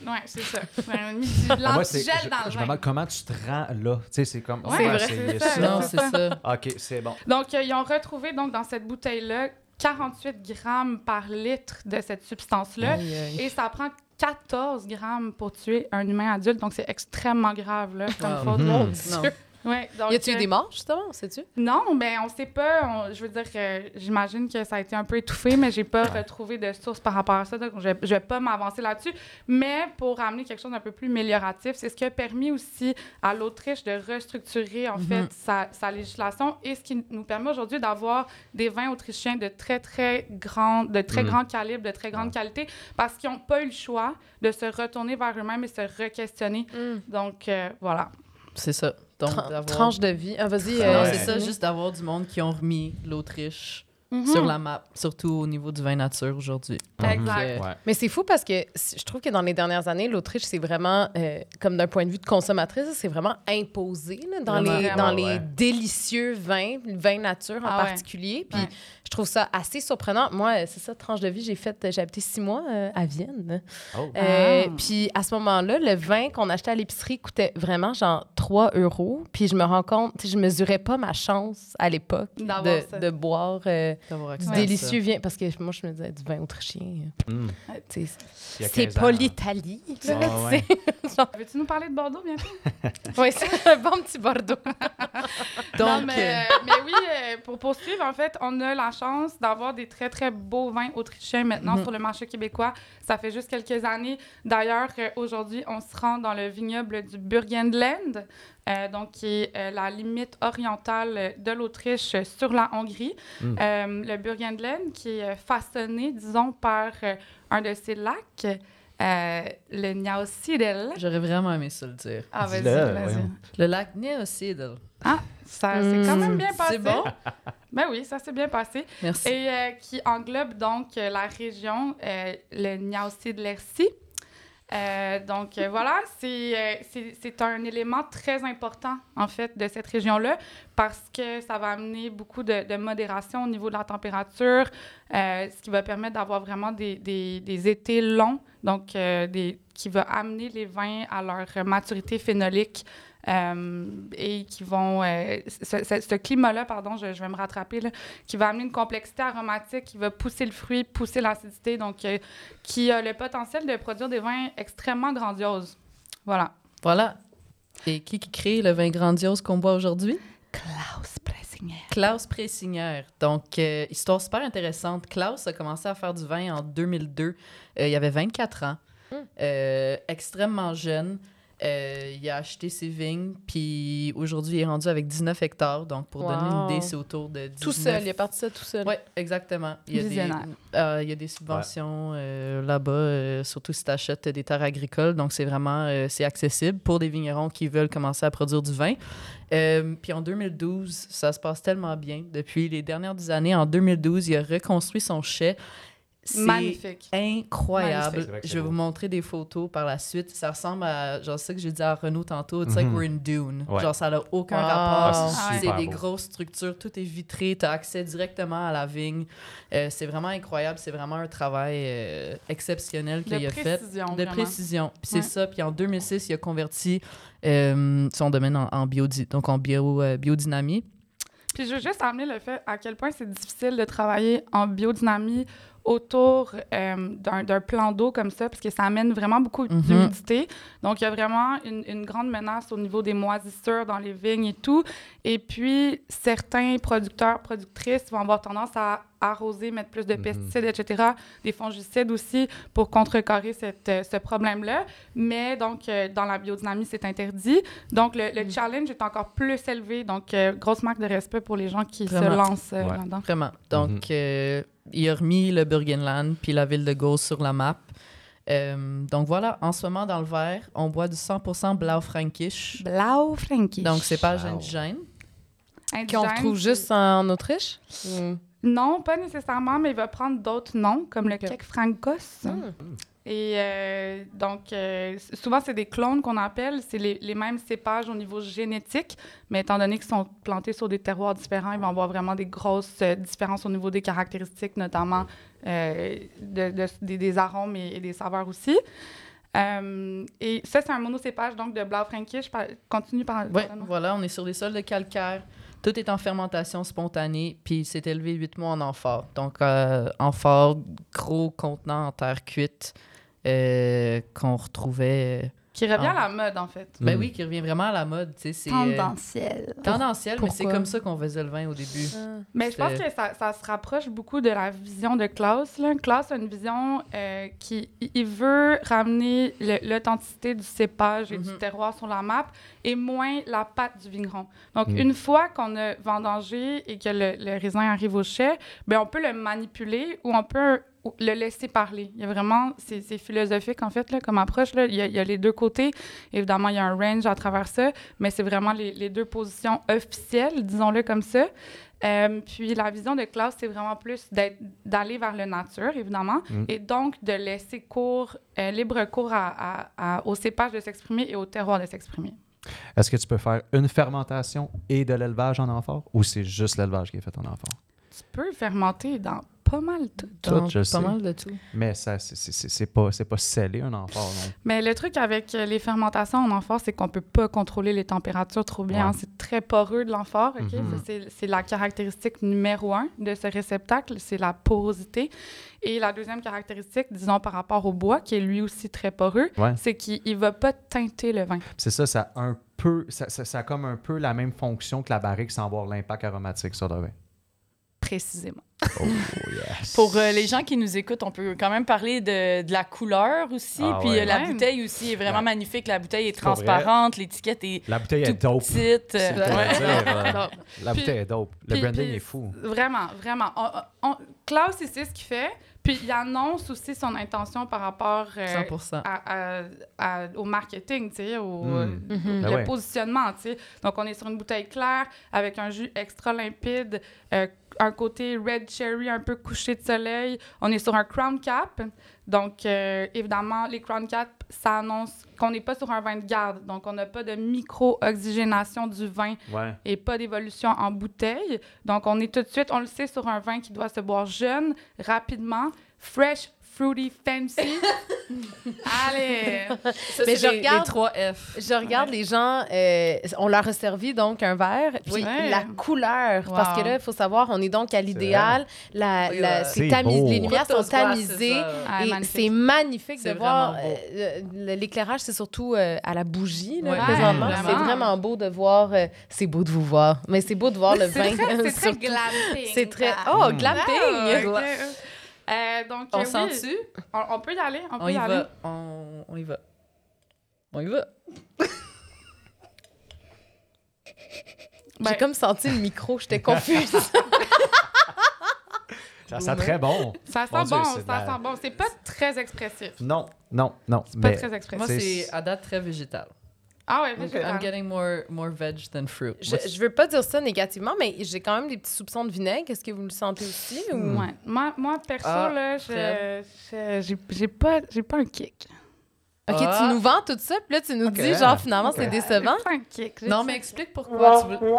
Euh, ouais, c'est ça. Ben, Ah, l'antigel dans le je me vin. demande comment tu te rends là? Tu sais, c'est comme. Ouais, C'est vrai, c'est ça. ça. Non, c'est ça. Ok, c'est bon. Donc, euh, ils ont retrouvé donc, dans cette bouteille-là 48 grammes par litre de cette substance-là. Et ça prend 14 grammes pour tuer un humain adulte. Donc, c'est extrêmement grave, là, comme Ah, faute. mhm. Mon Non. Dieu. Ouais, donc, Y a-tu eu euh, des morts, justement, sais-tu? Non, mais on sait pas. On- je veux dire, euh, j'imagine que ça a été un peu étouffé, mais j'ai pas retrouvé de source par rapport à ça. Donc, je, je vais pas m'avancer là-dessus. Mais pour amener quelque chose d'un peu plus amélioratif, c'est ce qui a permis aussi à l'Autriche de restructurer, en fait, sa, sa législation et ce qui nous permet aujourd'hui d'avoir des vins autrichiens de très, très grand, de très Mhm. grand calibre, de très grande qualité, parce qu'ils n'ont pas eu le choix de se retourner vers eux-mêmes et se re-questionner. Donc, euh, voilà. C'est ça. Donc, Tran- Tranche de vie. Ah, vas-y. Non, euh, c'est ça, juste d'avoir du monde qui ont remis l'Autriche Mhm. sur la map, surtout au niveau du vin nature aujourd'hui. Exact. Euh, Ouais. Mais c'est fou parce que je trouve que dans les dernières années, l'Autriche, c'est vraiment, euh, comme d'un point de vue de consommatrice, c'est vraiment imposé là, dans, Vraiment. les, dans Ouais, les ouais. délicieux vins, le vin nature en Ah ouais. particulier. Puis Ouais. je trouve ça assez surprenant. Moi, euh, c'est ça, tranche de vie, j'ai fait, j'ai habité six mois euh, à Vienne. Oh. Euh, Ah. Puis à ce moment-là, le vin qu'on achetait à l'épicerie coûtait vraiment genre 3 euros. Puis je me rends compte, je mesurais pas ma chance à l'époque de, de boire euh, du délicieux vin. Parce que moi, je me disais du vin autrichien. Mm. a C'est 15 ans. pas l'Italie. Ah, ouais. *laughs* Veux-tu nous parler de Bordeaux bientôt? *laughs* Oui, c'est un bon petit Bordeaux. *laughs* Donc, Non, mais, euh, euh, mais oui, euh, pour poursuivre, en fait, on a la chance d'avoir des très, très beaux vins autrichiens maintenant Mhm. sur le marché québécois. Ça fait juste quelques années. D'ailleurs, euh, aujourd'hui, on se rend dans le vignoble du Burgenland, euh, donc qui est euh, la limite orientale de l'Autriche sur la Hongrie. Mm. Euh, le Burgenland, qui est façonné, disons, par un de ses lacs, euh, le Niausidel. j'aurais vraiment aimé ça le dire. Ah, vas-y, vas-y. Le lac Neocidal. Ça s'est quand même bien passé. C'est bon? *laughs* Ben oui, ça s'est bien passé. Merci. Et euh, qui englobe donc euh, la région, euh, le l'Ercy. Euh, donc euh, voilà, c'est euh, c'est- c'est un élément très important en fait de cette région-là parce que ça va amener beaucoup de, de modération au niveau de la température, ce qui va permettre d'avoir vraiment des, des, des étés longs, donc qui va amener les vins à leur maturité phénolique et qui vont... euh, ce, ce- ce climat-là, pardon, je, je vais me rattraper, là, qui va amener une complexité aromatique, qui va pousser le fruit, pousser l'acidité, donc euh, qui a le potentiel de produire des vins extrêmement grandioses. Voilà. Voilà. Et qui qui crée le vin grandiose qu'on boit aujourd'hui? Klaus Pressinger. Klaus Pressinger. Donc, euh, histoire super intéressante. Klaus a commencé à faire du vin en 2002. Euh, il avait 24 ans. Hmm. Euh, extrêmement jeune. Euh, il a acheté ses vignes, puis aujourd'hui, il est rendu avec 19 hectares. Donc, pour donner une idée, c'est autour de 19... Tout seul, il est parti ça tout seul. Oui, exactement. Il y a des, Visionnaire. euh, il y a des subventions euh, là-bas, euh, surtout si tu achètes des terres agricoles. Donc, c'est vraiment euh, c'est accessible pour des vignerons qui veulent commencer à produire du vin. Euh, puis en 2012, ça se passe tellement bien. Depuis les dernières années, en 2012, il a reconstruit son chai. C'est Magnifique. incroyable. Magnifique. Je vais vous montrer des photos par la suite. Ça ressemble à, genre, ça que j'ai dit à Renaud tantôt, it's like Mhm. we're in Dune. Ouais. Genre, ça n'a aucun Wow. rapport. Ah, c'est des beau. grosses structures, tout est vitré, tu as accès directement à la vigne. Euh, c'est vraiment incroyable, c'est vraiment un travail euh, exceptionnel De qu'il a fait. précision, De vraiment. précision. Puis c'est Ouais. ça. Puis en 2006, il a converti euh, son domaine en, en biodi- donc en bio, euh, biodynamie. Puis je veux juste amener le fait à quel point c'est difficile de travailler en biodynamie autour euh, d'un d'un plan d'eau comme ça, parce que ça amène vraiment beaucoup Mhm. d'humidité. Donc, il y a vraiment une, une grande menace au niveau des moisissures dans les vignes et tout. Et puis, certains producteurs, productrices vont avoir tendance à arroser, mettre plus de Mhm. pesticides, etc., des fongicides aussi, pour contrecarrer cette, euh, ce problème-là. Mais donc, euh, dans la biodynamie, c'est interdit. Donc, le, le challenge est encore plus élevé. Donc, euh, grosse marque de respect pour les gens qui se lancent euh, Ouais. là-dedans. Vraiment. Donc, Mhm. euh, il a remis le Burgenland puis la ville de Gauss sur la map. Euh, donc voilà, en ce moment dans le verre, on boit du 100% Blau-Frankisch. Blau Frankie. Donc cépage Wow. indigène. Qu'on retrouve juste en Autriche? Non, pas nécessairement, mais il va prendre d'autres noms, comme le. Kek Frankos. Hmm. Et euh, donc, euh, souvent, c'est des clones qu'on appelle. C'est les, les mêmes cépages au niveau génétique, mais étant donné qu'ils sont plantés sur des terroirs différents, ils vont avoir vraiment des grosses euh, différences au niveau des caractéristiques, notamment de- de- des, des arômes et, et des saveurs aussi. Et ça, c'est un monocépage, donc, de Blaufränkisch. Par- Continue par... Oui, voilà, on est sur des sols de calcaire. Tout est en fermentation spontanée, puis c'est élevé huit mois en amphore. Donc, amphore, gros contenant en terre cuite euh, qu'on retrouvait. euh, Qui revient Ah. à la mode, en fait. Ben Mm. oui, qui revient vraiment à la mode. tu sais, C'est euh, Tendanciel. tendanciel, mais c'est comme ça qu'on faisait le vin au début. Mais je pense que ça, ça se rapproche beaucoup de la vision de Klaus. Là. Klaus a une vision euh, qui il- veut ramener le- l'authenticité du cépage et du Mhm. terroir sur la map et moins la pâte du vigneron. Donc, Mhm. une fois qu'on a vendangé et que le, le raisin arrive au chai, ben on peut le manipuler ou on peut le laisser parler. Il y a vraiment, c'est philosophique en fait là, comme approche. Là. Il, y a, il y a les deux côtés. Évidemment, il y a un range à travers ça, mais c'est vraiment les, les deux positions officielles, disons-le comme ça. Euh, puis la vision de Klaus, c'est vraiment plus d'aller vers le nature, évidemment, Mm. et donc de laisser cours, euh, libre cours à, à- à- au cépage de s'exprimer et au terroir de s'exprimer. Est-ce que tu peux faire une fermentation et de l'élevage en amphore ou c'est juste l'élevage qui est fait en amphore? Tu peux fermenter dans pas mal tout. Tout, Donc, je pas sais. mal de tout. Mais ça, c'est- pas, c'est pas scellé un amphore, non? Mais le truc avec euh, les fermentations en amphore, c'est qu'on peut pas contrôler les températures trop bien. Ouais. hein. C'est très poreux de l'amphore. ok? Mhm. C'est- C'est la caractéristique numéro un de ce réceptacle, c'est la porosité. Et la deuxième caractéristique, disons par rapport au bois, qui est lui aussi très poreux, Ouais. c'est qu'il ne va pas teinter le vin. C'est ça, ça a un peu, ça, ça- ça a comme un peu la même fonction que la barrique sans avoir l'impact aromatique sur le vin. Précisément. Oh *laughs* yes. Pour euh, les gens qui nous écoutent, on peut quand même parler de, de la couleur aussi. Ah puis ouais. euh, la Ouais. bouteille aussi est vraiment Ouais. magnifique. La bouteille est transparente, l'étiquette est La bouteille est dope. petite. Euh, dire, *laughs* La Puis- bouteille est dope. Le puis- branding puis est fou. Vraiment, vraiment. On- on- Klaus, sait ce qu'il fait. Puis il annonce aussi son intention par rapport euh, 100%. à- à- à- au marketing, tu sais, au Mm. euh, Ben le ouais. positionnement, tu sais. Donc, on est sur une bouteille claire avec un jus extra limpide, euh, un côté red cherry un peu couché de soleil. On est sur un crown cap. Donc, euh, évidemment, les crown cap, ça annonce qu'on n'est pas sur un vin de garde. Donc, on n'a pas de micro-oxygénation du vin Ouais. et pas d'évolution en bouteille. Donc, on est tout de suite, on le sait, sur un vin qui doit se boire jeune, rapidement, fresh, fruity, fancy. *laughs* Allez! Ça, Mais je les, regarde- les 3 F. Je regarde les gens, euh, on leur a servi donc un verre, puis Oui. la couleur, parce que là, il faut savoir, on est donc à l'idéal, la, Oui, la- ouais. c'est tamis- les lumières sont tamisées. Ah, Et magnifique. c'est magnifique de voir. euh, euh, L'éclairage, c'est surtout euh, à la bougie, là, Ouais. présentement. C'est vraiment. beau de voir. euh, c'est beau de vous voir, mais c'est beau de voir le vin. *laughs* c'est très glamping. C'est très. Oh, Mm. glamping! Euh, donc, On euh, oui, dessus? on, on peut y aller. On, On peut y y aller. va. On, on y va. On y va. Ben, J'ai comme senti le micro, j'étais confuse. *laughs* Ça sent très bon. Ça sent Dieu, bon, ça la- sent bon. C'est pas très expressif. Non, non, non. C'est pas très expressif. Moi, C'est- c'est à date très végétal. Ah ouais, I'm getting more, more veg than fruit. Je, je veux pas dire ça négativement, mais j'ai quand même des petits soupçons de vinaigre. Est-ce que vous le sentez aussi? ou- Ouais. Moi, moi, perso, Ah, là, Fred? je- je- j'ai j'ai pas, j'ai pas un kick. OK, Ah. tu nous vends tout ça, puis là, tu nous dis, genre, finalement, c'est décevant. J'ai pas un kick. J'ai- Non, mais explique pourquoi tu veux...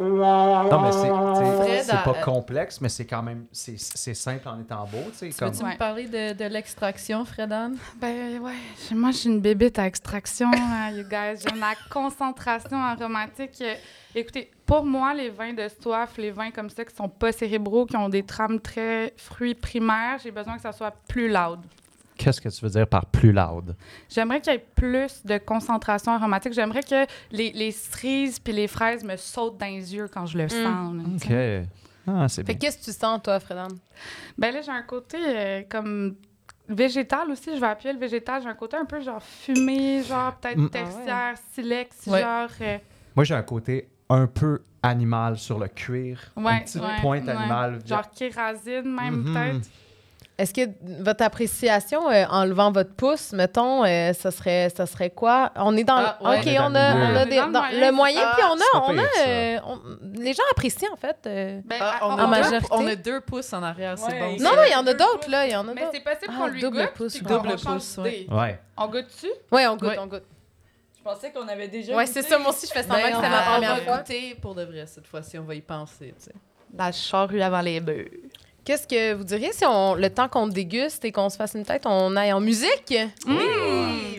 Non, mais c'est- pas complexe, mais c'est quand même c'est c'est simple en étant beau. tu Comme... veux-tu Ouais. me parler de, de l'extraction, Fredan? Ben ouais, je- moi je suis une bébête à extraction, hein, you guys. J'aime la concentration aromatique. Euh, Écoutez, pour moi, les vins de soif, les vins comme ça qui sont pas cérébraux, qui ont des trames très fruits primaires, j'ai besoin que ça soit plus loud. Qu'est-ce que tu veux dire par plus loud? J'aimerais qu'il y ait plus de concentration aromatique. J'aimerais que les, les cerises puis les fraises me sautent dans les yeux quand je le sens. là, tu sais. OK. Ah, c'est Fait qu'est-ce que tu sens, toi, Fredan? Ben là, j'ai un côté euh, comme végétal aussi. Je vais appuyer le végétal. J'ai un côté un peu genre fumé, genre peut-être Mm. tertiaire, silex, Ouais. genre. euh, Moi, j'ai un côté un peu animal sur le cuir. Ouais, une petite ouais, pointe ouais. animale. genre kérasine, même Mhm. peut-être. Est-ce que votre appréciation, euh, en levant votre pouce, mettons, euh, ça, serait, ça serait quoi? On est dans... Ah, le- ouais. OK, On on a, on a On des- dans le dans- moyen, le moyen, c'est puis on a... On a euh, on- les gens apprécient, en fait. euh. Ben, Ah, à- on, on a en majorité. deux, on a deux pouces en arrière, c'est bon. Non, non, il y en a d'autres, là. Il y en a Mais c'est possible Ah, qu'on lui double goûte. pouce, Double pouce, ouais. d'idée. Ouais. On goûte-tu? Oui, on goûte, on goûte. Je pensais qu'on avait déjà. Ouais, c'est ça. Moi aussi, je fais semblant Ben, que on c'était ma va- on première va fois. goûter pour de vrai cette fois-ci, on va y penser, tu sais. La charrue avant les bœufs. Qu'est-ce que vous diriez si on, le temps qu'on déguste et qu'on se fasse une tête, on aille en musique?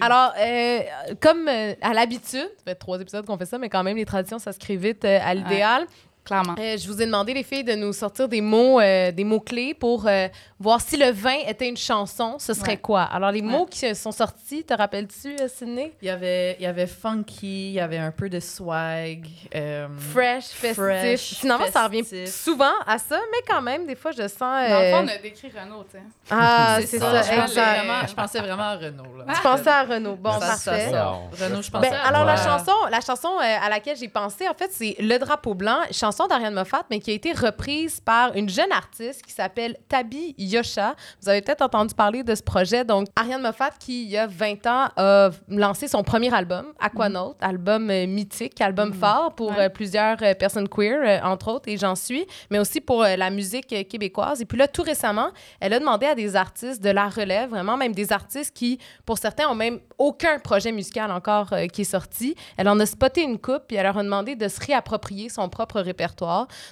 Alors, euh, comme euh, à l'habitude, ça fait trois épisodes qu'on fait ça, mais quand même, les traditions, ça se crée vite euh, à l'idéal. Clairement. Euh, je vous ai demandé, les filles, de nous sortir des mots, euh, des mots-clés pour euh, voir si le vin était une chanson, ce serait Ouais. quoi? Alors, les mots qui sont sortis, te rappelles-tu, Sydney? Il y avait, il y avait funky, il y avait un peu de swag. euh, Fresh, festif. Fresh, Finalement, ça revient souvent à ça, mais quand même, des fois, je sens... Dans le fond, on a décrit Renault, tu sais. Ah, c'est ça. ça, je, pensais exact. vraiment, je pensais *laughs* vraiment à Renault. Là. Tu pensais à Renaud. Bon, Ça- ça parfait. sort. Renault, je pensais Ben, à alors, la chanson, la chanson euh, à laquelle j'ai pensé, en fait, c'est Le drapeau blanc, chanson d'Ariane Moffat, mais qui a été reprise par une jeune artiste qui s'appelle Tabi Yosha. Vous avez peut-être entendu parler de ce projet. Donc, Ariane Moffat, qui, il y a 20 ans, a lancé son premier album, Aquanaut, album euh, mythique, album fort pour Ouais. euh, plusieurs euh, personnes queer, entre autres, et j'en suis, mais aussi pour la musique québécoise. Et puis là, tout récemment, elle a demandé à des artistes de la relève, vraiment même des artistes qui, pour certains, ont même aucun projet musical encore euh, qui est sorti. Elle en a spoté une coupe, puis elle leur a demandé de se réapproprier son propre répertoire.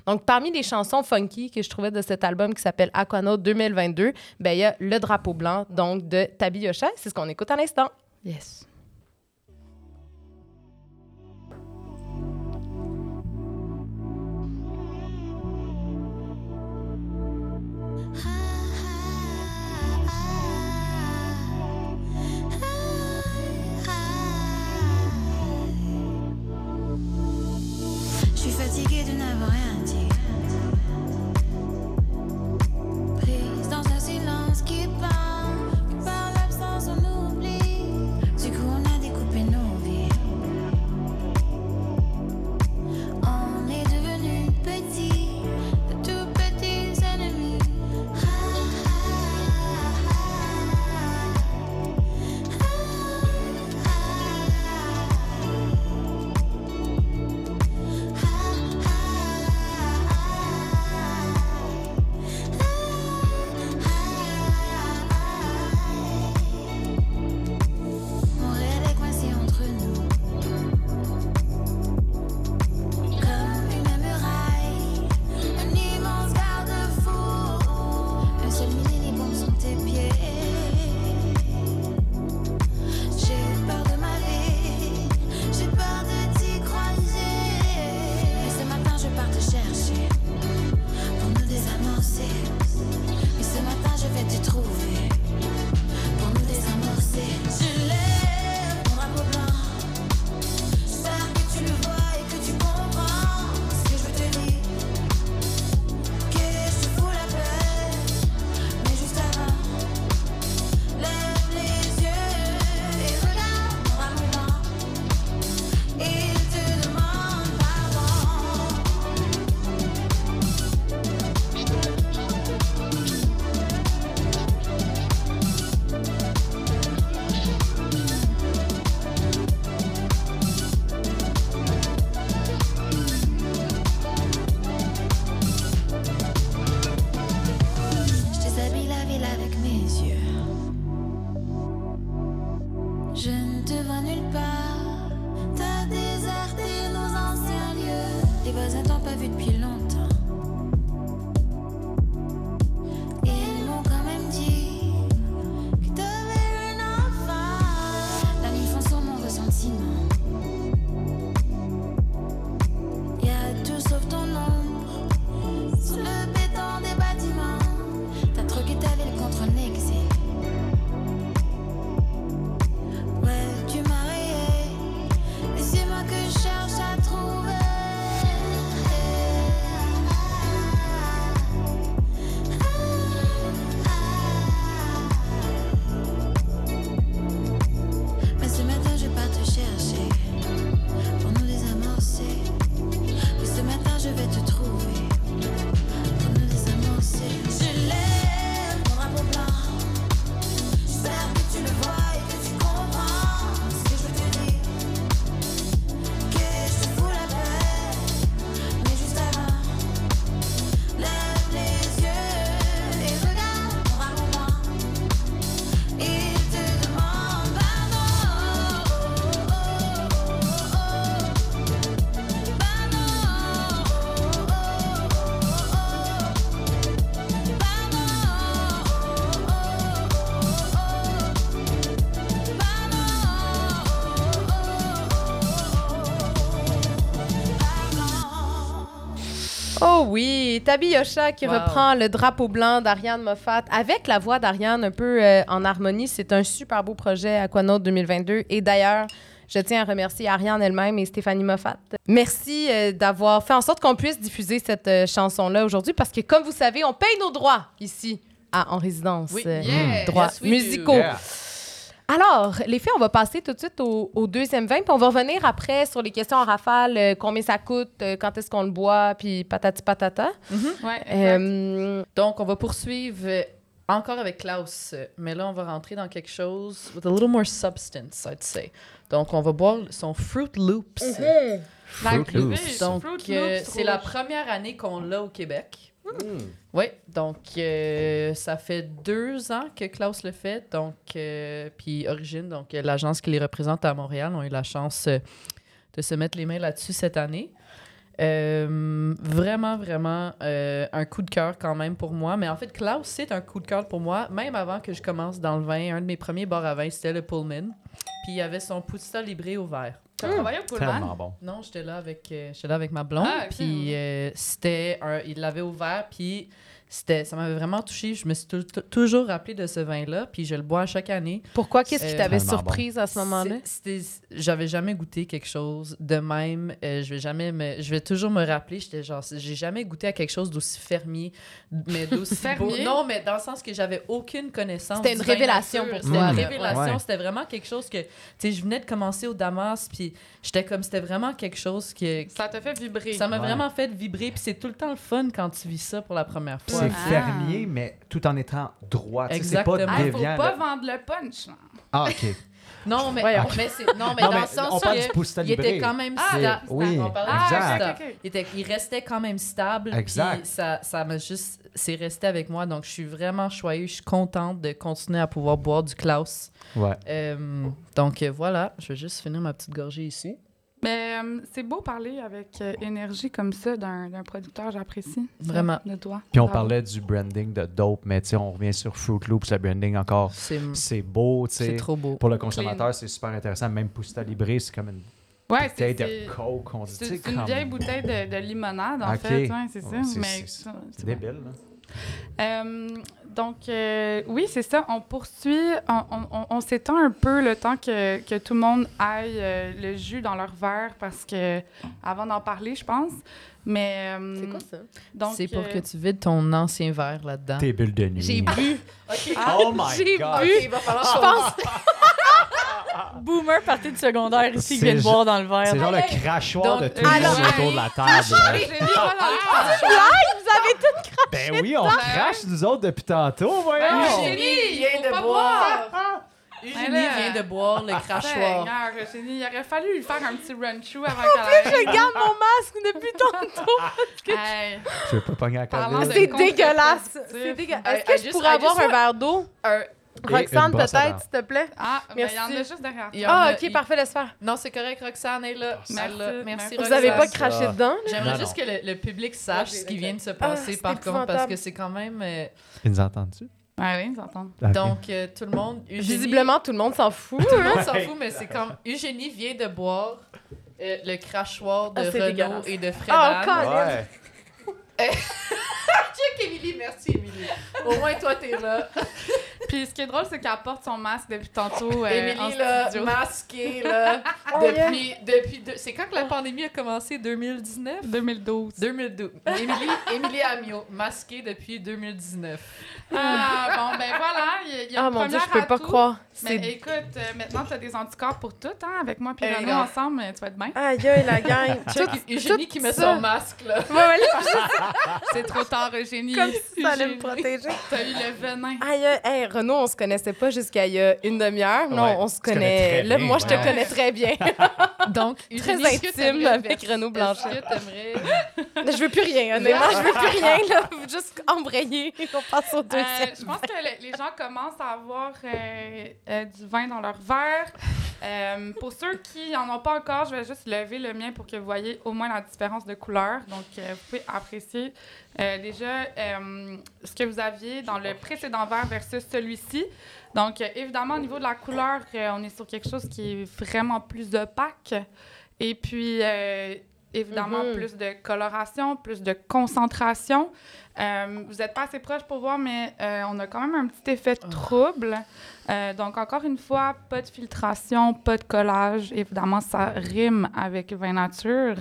Donc, parmi les chansons funky que je trouvais de cet album qui s'appelle Aquanaut 2022, ben, il y a Le drapeau blanc, donc de Tabi Yosha. C'est ce qu'on écoute à l'instant. Yes. Oh oui, Tabi Yosha qui Wow. reprend le drapeau blanc d'Ariane Moffat avec la voix d'Ariane un peu euh, en harmonie. C'est un super beau projet Aquanaut 2022. Et d'ailleurs, je tiens à remercier Ariane elle-même et Stéphanie Moffat. Merci euh, d'avoir fait en sorte qu'on puisse diffuser cette euh, chanson-là aujourd'hui parce que, comme vous savez, on paye nos droits ici à En Résidence. Oui. Euh, Yeah. Droits Yes, musicaux. Yeah. Alors, les filles, on va passer tout de suite au, au deuxième vin, puis on va revenir après sur les questions en rafale, euh, combien ça coûte, euh, quand est-ce qu'on le boit, puis patati patata. Ouais, exact. Euh, Donc, on va poursuivre encore avec Klaus, mais là, on va rentrer dans quelque chose with a little more substance, I'd say. Donc, on va boire son Fruit Loops. La Fruit Loops. Donc, euh, c'est la première année qu'on l'a au Québec. Hmm. Oui, donc euh, ça fait deux ans que Klaus le fait. Donc, euh, puis Origine, donc euh, l'agence qui les représente à Montréal, ont eu la chance de se mettre les mains là-dessus cette année. Vraiment, vraiment un coup de cœur quand même pour moi. Mais en fait, Klaus, c'est un coup de cœur pour moi. Même avant que je commence dans le vin, un de mes premiers bars à vin, c'était le Pullman. Puis il y avait son Pusta Libré au verre. T'as travaillé au Pullman? Tellement bon. Non, j'étais là avec euh, j'étais là avec ma blonde, Ah, puis euh, c'était un il l'avait ouvert puis c'était ça m'avait vraiment touché, je me suis tou- tou- toujours rappelé de ce vin là, puis je le bois à chaque année. pourquoi? Qu'est-ce qui Euh, t'avait surprise à ce moment-là? J'avais jamais goûté quelque chose de même, euh, je vais jamais me je vais toujours me rappeler, j'étais genre j'ai jamais goûté à quelque chose d'aussi fermier mais d'aussi beau. Fermier? Non, mais dans le sens que j'avais aucune connaissance C'était une révélation pour C'était toi, une là. révélation, Ouais. c'était vraiment quelque chose que tu sais je venais de commencer au Damas puis j'étais comme c'était vraiment quelque chose que Ça t'a fait vibrer. ça m'a Ouais. vraiment fait vibrer, puis c'est tout le temps le fun quand tu vis ça pour la première fois. C'est Ah. fermier, mais tout en étant droit. Tu sais, C'est pas Exactement. Ah, faut déviant. pas là. vendre le punch. Ah, OK. Non, mais, Voyons. mais c'est non, mais Non, dans mais le sens on parle que il était quand même Ah, stable. oui, on Ah, du exact. Pusta. ok, ok. Il, était- il restait quand même stable. Exact. Ça, ça m'a juste, c'est resté avec moi. Donc, je suis vraiment choyeuse. Je suis contente de continuer à pouvoir boire du Klaus. Ouais. Euh, donc, euh, voilà. Je vais juste finir ma petite gorgée ici. Mais euh, c'est beau parler avec euh, énergie comme ça d'un d'un producteur, j'apprécie. Vraiment. De toi. Puis on parlait du branding de dope, mais tu sais, on revient sur Fruit Loops, le branding encore. C'est, C'est beau, tu c'est sais. trop beau. Pour le consommateur, c'est super intéressant. Même Pusta Libre, c'est comme une Ouais, c'est bouteille c'est- de coke, on dit. c'est- c'est une comme- vieille bouteille de, de limonade, en fait. Ouais, c'est ça. Ouais, c'est- mais c'est- C'est débile, là. Euh, donc, euh, oui, c'est ça. On poursuit, on, on- on- s'étend un peu le temps que, que tout le monde aille euh, le jus dans leur verre parce que, avant d'en parler, je pense. Mais. euh, C'est quoi ça? donc, c'est pour euh, que tu vides ton ancien verre là-dedans. Tes bulles de nuit. J'ai bu. Oh my J'ai God! bu. il va falloir Je pense *laughs* *laughs* Boomer partie de secondaire ici qui vient de boire dans le verre. C'est genre le crachoir de Donc, tout le alors- monde autour de la table. le vous avez tout Ben oui, on crache nous autres depuis tantôt, voyons! Oh. Eugénie il vient de boire. Eugénie Mais là- vient de boire le crachoir. Seigneur, Eugénie, il aurait fallu lui faire un petit run-through avant qu'elle Je garde mon masque depuis tantôt. *laughs* Je veux pas pogner la C'est dégueulasse. Est-ce que je pourrais avoir un verre d'eau? Roxane, peut-être, s'il te plaît? Ah, mais il y en a Merci. juste derrière. Ah, ok, parfait, laisse faire. Non, c'est correct, Roxane est là. Merci. Merci, Vous Roxane. avez pas craché dedans? J'aimerais juste que le, le public sache ce qui vient de se passer, par contre, parce que c'est quand même. euh, Ils nous entendent-tu? Ouais, oui, ils entendent. Ok. Donc, euh, tout le monde. Eugénie- Visiblement, tout le monde s'en fout. Tout le monde s'en fout, mais c'est comme. Eugénie vient de boire euh, le crachoir de Ah, dégueulasse. et de Fred Oh, Anne. Colin. Ouais. *laughs* Check, Émilie, merci, Émilie. Au moins, toi, t'es là. Puis ce qui est drôle, c'est qu'elle porte son masque depuis tantôt. euh, en Émilie, là, studio. masquée, *laughs* là. Oh, depuis. depuis deux- C'est quand que la pandémie a commencé? 2019 2012. 2012. Émilie, Émilie Amiot, masquée depuis 2019. Ah, bon, ben voilà, il y a, il y a Ah mon dieu, je peux pas croire. Mais écoute, euh, maintenant, tu as des anticorps pour tout, hein, avec moi puis Eh, Renaud ensemble, tu vas être bien. Aïe, aïe, la gang. *laughs* Check, Tout- Eugénie tout qui met ça. son masque, là. Ouais, ouais, là, *laughs* C'est trop tard, Eugénie. comme si ça allait me protéger. T'as eu le venin. Aïe, aïe, hey, Renaud, on se connaissait pas jusqu'à il y a une demi-heure. Non, Ouais, on se connaît. Là, bien, moi, je te connais très bien. *laughs* Donc, Très intime avec Renaud Blanchet. *laughs* Je veux plus rien, honnêtement. Je veux plus rien, là. *laughs* Juste embrayer. On passe au Euh, deuxième. je pense que le- les gens commencent à avoir euh, euh, du vin dans leur verre. Euh, pour ceux qui n'en ont pas encore, je vais juste lever le mien pour que vous voyez au moins la différence de couleur. Donc, euh, vous pouvez apprécier euh, déjà euh, ce que vous aviez dans le précédent verre versus celui-ci. Donc, euh, évidemment, au niveau de la couleur, on est sur quelque chose qui est vraiment plus opaque. Et puis, évidemment, Mhm. plus de coloration, plus de concentration. Vous n'êtes pas assez proche pour voir, mais on a quand même un petit effet de trouble. Euh, donc, encore une fois, pas de filtration, pas de collage. Évidemment, ça rime avec vin nature.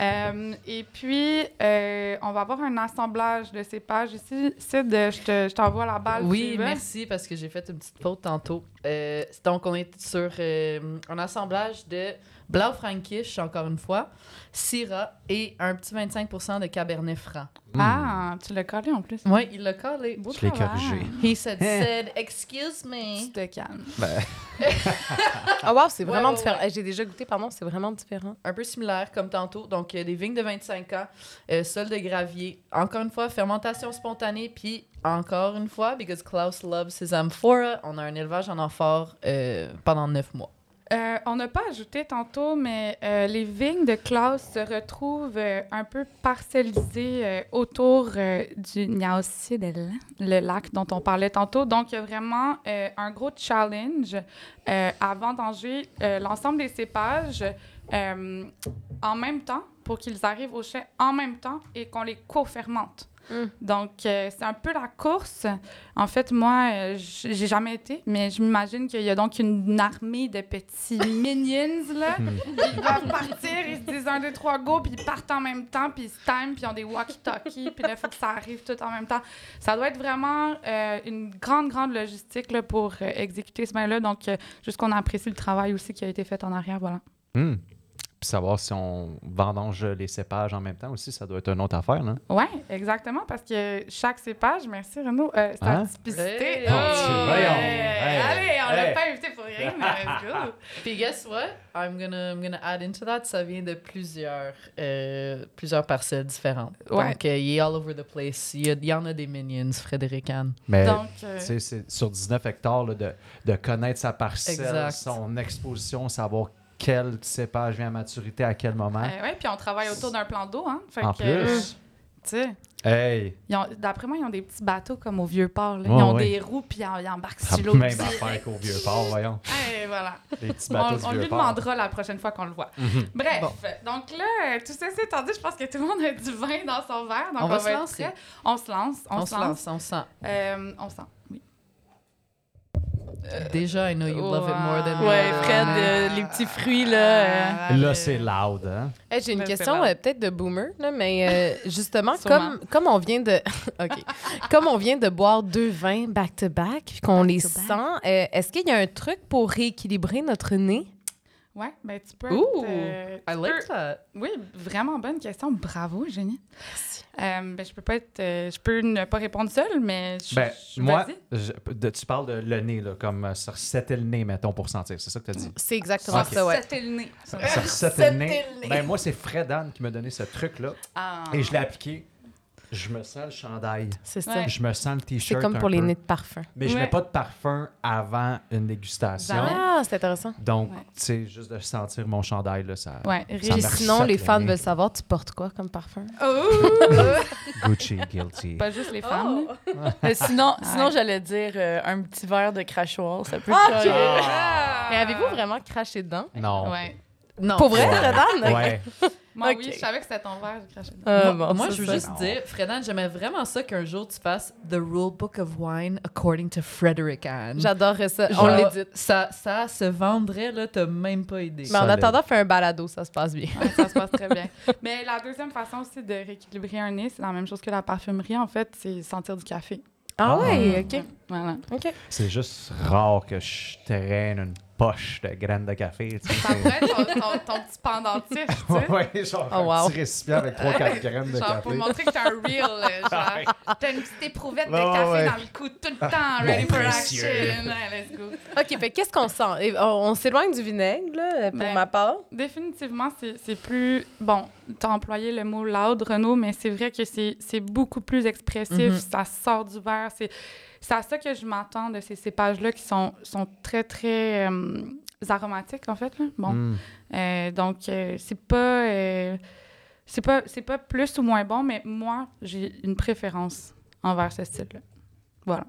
Euh, et puis, euh, on va avoir un assemblage de cépages ici. Sid, je te- je t'envoie la balle. Oui, merci, parce que j'ai fait une petite faute tantôt. Euh, donc, on est sur euh, un assemblage de Blaufränkisch, encore une fois, Syrah et un petit 25% de Cabernet Franc. Ah, tu l'as collé en plus. Oui, il l'a collé. Beau Je l'ai corrigé. He said, said, excuse Tu me. te calmes. *laughs* Ah, wow, c'est vraiment Ouais, ouais, différent. J'ai déjà goûté, pardon, c'est vraiment différent. Un peu similaire comme tantôt. Donc, euh, des vignes de 25 ans, euh, sol de gravier. Encore une fois, fermentation spontanée. Puis, encore une fois, because Klaus loves his amphora, on a un élevage en amphore euh, pendant 9 mois. Euh, on n'a pas ajouté tantôt, mais euh, les vignes de Klaus se retrouvent euh, un peu parcellisées autour du Niausidel, le lac dont on parlait tantôt. Donc, il y a vraiment un gros challenge à vendanger l'ensemble des cépages en même temps pour qu'ils arrivent au chai en même temps et qu'on les co-fermente. Mm. Donc, euh, c'est un peu la course. En fait, moi, euh, j'ai jamais été, mais je m'imagine qu'il y a donc une armée de petits *laughs* minions, là. ils doivent partir, ils se disent un, deux, trois, go, puis ils partent en même temps, puis ils se time, puis ils ont des walkie-talkies, puis là, il faut que ça arrive tout en même temps. Ça doit être vraiment euh, une grande, grande logistique là, pour euh, exécuter ce vin-là. Donc, euh, juste qu'on apprécie le travail aussi qui a été fait en arrière, voilà. Hmm. Puis savoir si on vendange les cépages en même temps aussi, ça doit être une autre affaire, non? Oui, exactement, parce que chaque cépage, merci Renaud, euh, sa Hein? typicité. Hey! Oh, Oh, ouais. Hey! Allez, on l'a Hey! pas invité pour rien, mais let's go. *laughs* Puis guess what? I'm gonna, I'm gonna add into that. Ça vient de plusieurs, euh, plusieurs parcelles différentes. Ouais. Donc, euh, il est all over the place. Il y, a- il y en a des minions, Frédéric Anne. Mais Donc, euh, tu sais, c'est sur 19 hectares, là, de, de connaître sa parcelle, Exact. son exposition, savoir quel cépage vient à maturité à quel moment. euh, ouais, puis on travaille autour d'un plan d'eau, hein. Fait en que, euh, plus, tu sais, hey, d'après moi, ils ont des petits bateaux comme au Vieux-Port. Ouais, ils ont ouais. des roues, puis ils, ils embarquent ça sur l'eau. même affaire qu'au vieux port, voyons. Hey, *laughs* voilà. Petits On, bateaux du on lui demandera la prochaine fois qu'on le voit. Mhm. Bref, Bon. donc là, euh, tout ça c'est dit, je pense que tout le monde a du vin dans son verre. Donc On va se lancer. On se lance. On, On, se lance. lance, on se sent. Euh, on se lance. Oui. Déjà, I know you love it more than me. Ouais, là. Fred, euh, les petits fruits, là. euh. Là, c'est loud, hein? Hey, J'ai une question euh, peut-être de boomer, là, mais euh, *laughs* justement, comme, comme on vient de *laughs* OK. comme on vient de boire deux vins back-to-back, puis qu'on les sent, euh, est-ce qu'il y a un truc pour rééquilibrer notre nez? Ouais, ben tu peux. Ooh, être, euh, I like peux- that. Oui, vraiment bonne question. Bravo, génie. Euh, ben, je peux pas être. euh, je peux ne pas répondre seule, mais je, Ben, je- moi, vas-y. je- de- tu parles de le nez, là, comme euh, se le nez, mettons, pour sentir. C'est ça que tu as dit? C'est exactement ça, ouais. C'était le nez. Se le nez. Ben, moi, c'est Fred Anne qui m'a donné ce truc-là. Ah. Et je l'ai appliqué je me sens le chandail. C'est ça. Ouais. Je me sens le C'est t-shirt. comme un pour les peu. nez de parfum. Mais je Ouais. mets pas de parfum avant une dégustation. Ah, c'est intéressant. Donc, Ouais. tu sais, juste de sentir mon chandail, là, ça. Ouais, Ça sinon, les le fans veulent savoir, tu portes quoi comme parfum? Oh! *laughs* Gucci, guilty. Pas juste les femmes. là. *laughs* Mais sinon, sinon j'allais dire euh, un petit verre de crachoir. Ça peut Ah, coller. Ah! Mais avez-vous vraiment craché dedans? Non. Ouais. Non. Pour vrai, Redan? Ouais. *laughs* Moi, oui, je savais que c'était ton verre, je crachais dedans. Ah, moi, bon, moi, ça, je veux juste dire, Fredan, j'aimerais vraiment ça qu'un jour tu fasses The Rule Book of Wine according to Frederick Anne. J'adorerais ça. On Genre, l'édite. Ça, ça se vendrait, là, t'as même pas idée. Mais en attendant, fais un balado, ça se passe bien. Ouais, ça se passe très bien. *laughs* Mais la deuxième façon aussi de rééquilibrer un nez, c'est la même chose que la parfumerie, en fait, c'est sentir du café. Ah Ah. ouais, OK. Voilà. OK. C'est juste rare que je traîne une poche de graines de café. Tu sais. Ton, ton- ton petit pendentif, tu sais. ouais, genre Oh, wow. un petit récipient avec 3-4 graines de Genre, café. pour montrer que t'es un real, euh, *laughs* genre, t'as une petite éprouvette de Ouais, café ouais. dans le cou tout le temps, ready for précieux. action. Ouais, let's go. OK, fait qu'est-ce qu'on sent? On, on s'éloigne du vinaigre, là, pour Ben, ma part. Définitivement, c'est c'est plus... Bon, t'as employé le mot loud, Renaud, mais c'est vrai que c'est c'est beaucoup plus expressif, Mhm. ça sort du verre. C'est c'est à ça que je m'attends de ces cépages-là qui sont, sont très, très euh, aromatiques, en fait. là. Bon, Mm. Euh, donc, euh, c'est pas... euh, c'est pas, c'est pas plus ou moins bon, mais moi, j'ai une préférence envers ce style-là. Voilà.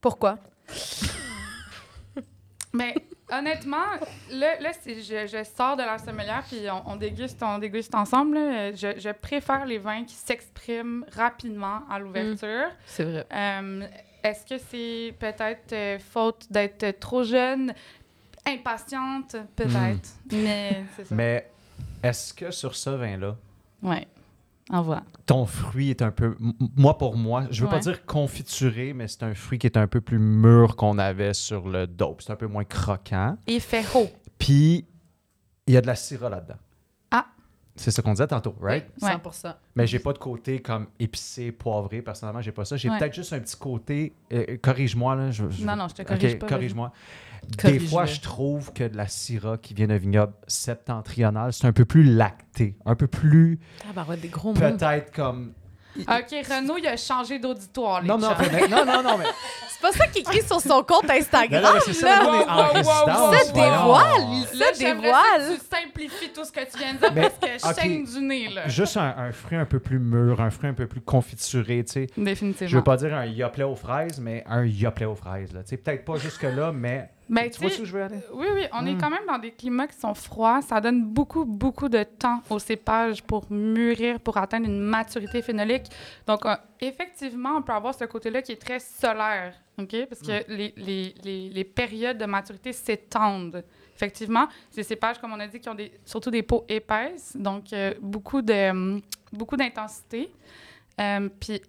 Pourquoi? *laughs* Mais honnêtement, là, là je, je sors de la sommelière puis on, on déguste, on déguste ensemble. là. Je, je préfère les vins qui s'expriment rapidement à l'ouverture. C'est vrai. Euh, Est-ce que c'est peut-être euh, faute d'être trop jeune, impatiente, peut-être? Mais c'est ça. Mais est-ce que sur ce vin-là, Ouais. Envoie. ton fruit est un peu. Moi, pour moi, je veux pas dire confituré, mais c'est un fruit qui est un peu plus mûr qu'on avait sur le dope. C'est un peu moins croquant. Et fait haut. Puis, il y a de la syrah là-dedans. C'est ce qu'on disait tantôt, right? Ouais. 100%. Mais j'ai pas de côté comme épicé, poivré. Personnellement, j'ai pas ça. J'ai Ouais. peut-être juste un petit côté. euh, corrige-moi, là. je- je- Non, non, je te corrige pas. Corrige-moi. Des fois, je trouve que de la syrah qui vient d'un vignoble septentrional, c'est un peu plus lacté, un peu plus Ah, bah ouais, des gros mots. peut-être comme. OK, Renaud, il a changé d'auditoire, les Non, non, mais- non, non, non, mais. *laughs* C'est pas ça qu'il écrit sur son compte Instagram. Non, non, c'est ça, se dévoile, il Là, se dévoile. que tu simplifies tout ce que tu viens de dire Mais, parce que je saigne du nez, là. Juste un, un fruit un peu plus mûr, un fruit un peu plus confituré, tu sais. Définitivement. Je veux pas dire un yoplait aux fraises, mais un yoplait aux fraises, là. Tu sais, peut-être pas jusque-là, mais. Tu tu vois où je veux aller? oui, oui, on est Mm. quand même dans des climats qui sont froids. Ça donne beaucoup, beaucoup de temps aux cépages pour mûrir, pour atteindre une maturité phénolique. Donc, euh, effectivement, on peut avoir ce côté-là qui est très solaire, OK? Parce que les, les, les, les périodes de maturité s'étendent. Effectivement, ces cépages, comme on a dit, qui ont des, surtout des peaux épaisses, donc euh, beaucoup de hum, beaucoup d'intensité. Euh, Puis,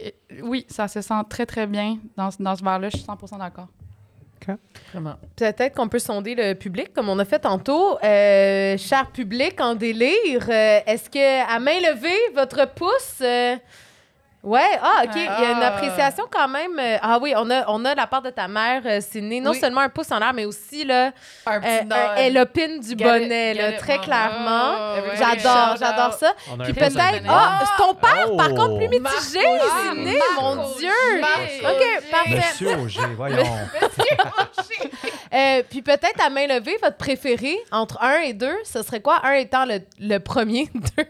oui, ça se sent très, très bien dans, dans ce verre-là. Je suis 100 d'accord. Vraiment. Peut-être qu'on peut sonder le public, comme on a fait tantôt. Euh, cher public en délire, euh, est-ce que, à main levée, votre pouce. euh, Ouais, ah, OK. Il y a une Ah. appréciation quand même. euh, ah oui, on a, on a la part de ta mère, euh, Sydney. Non Oui. seulement un pouce en l'air, mais aussi, là, Un euh, un- elle opine du bonnet, là, très clairement. Oh, ouais. J'adore, j'adore ça. Puis peut-être. Ah, ton père, par Oh. contre, plus mitigé, Ah, Sydney, mon Dieu. OK, parfait. Monsieur Auger, voyons. Euh, puis peut-être à main levée, votre préféré entre 1 et 2, ce serait quoi? 1 étant le, le premier, *laughs* 2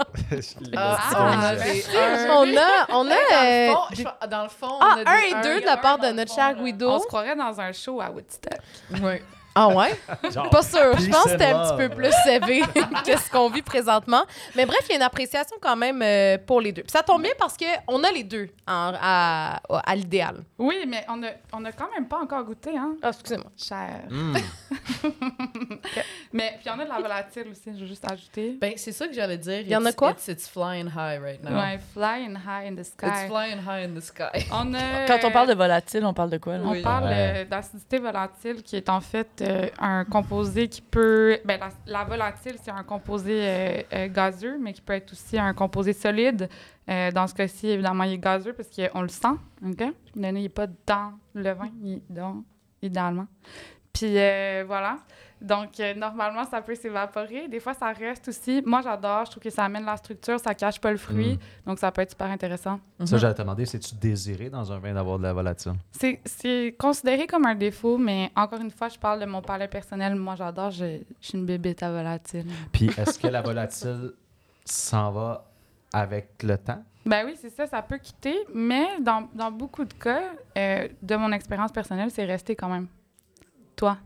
*laughs* Ah, Ah, ben, un- On a, on a Hey, dans, euh, le fond, des- je- dans le fond, ah, on a 1 des et 2 un. de la part de notre cher. Guido. On se croirait dans un show à Woodstock. Ouais. Ah ouais? Genre, Pas sûr. Je pense que c'était un petit peu plus élevé *laughs* que ce qu'on vit présentement. Mais bref, il y a une appréciation quand même euh, pour les deux. Puis ça tombe bien parce qu'on a les deux en- à, à l'idéal. Oui, mais on a, on a quand même pas encore goûté, hein, Ah, excusez-moi. cher. Mm. *laughs* Mais puis on a de la volatile aussi, je veux juste ajouter. Ben, c'est ça que j'allais dire. Il y en a It's- quoi? It's, it's flying high right now. Ouais, flying high in the It's sky. flying high in the sky. On a, Quand on parle de volatile, on parle de quoi, là? On Oui. parle Ouais. euh, d'acidité volatile, qui est en fait euh, un composé qui peut. Ben, la, la volatile, c'est un composé euh, euh, gazeux, mais qui peut être aussi un composé solide. Dans ce cas-ci, évidemment, il est gazeux parce qu'on le sent. OK? Le nez n'est pas dans le vin, il idéalement. Puis euh, voilà. Donc, euh, normalement, ça peut s'évaporer. Des fois, ça reste aussi. Moi, j'adore. Je trouve que ça amène la structure, ça cache pas le fruit. Donc, ça peut être super intéressant. Ça, j'allais te demander, c'est-tu désiré dans un vin d'avoir de la volatile? C'est- C'est considéré comme un défaut, mais encore une fois, je parle de mon palais personnel. Moi, j'adore. Je, je suis une bébête à volatile. Puis est-ce que la volatile s'en va avec le temps? Ben oui, c'est ça, ça peut quitter, mais dans, dans beaucoup de cas, euh, de mon expérience personnelle, c'est resté quand même. Toi?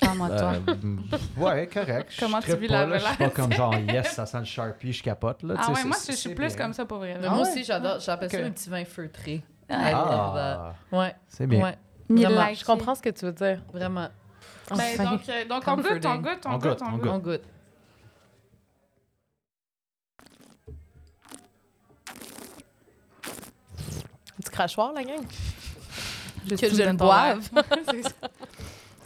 Parle-moi de toi. Euh, ouais, correct. Je Comment tu trippe vis pas, la là, Je suis pas comme genre, yes, ça sent le Sharpie, je capote. Là, tu Ah ouais, moi, je suis plus bien. comme ça pour vrai. Là. moi ouais? aussi, j'adore. J'appelle ça un petit vin feutré. Ah. Ah, Ouais, c'est bien. ouais, Vraiment. Je comprends ce que tu veux dire. vraiment. Ben, donc, euh, donc on goûte, on goûte, on, On goûte, on goûte. On goûte. Un petit crachoir, la gang? Je Que je le boive. *laughs* *laughs*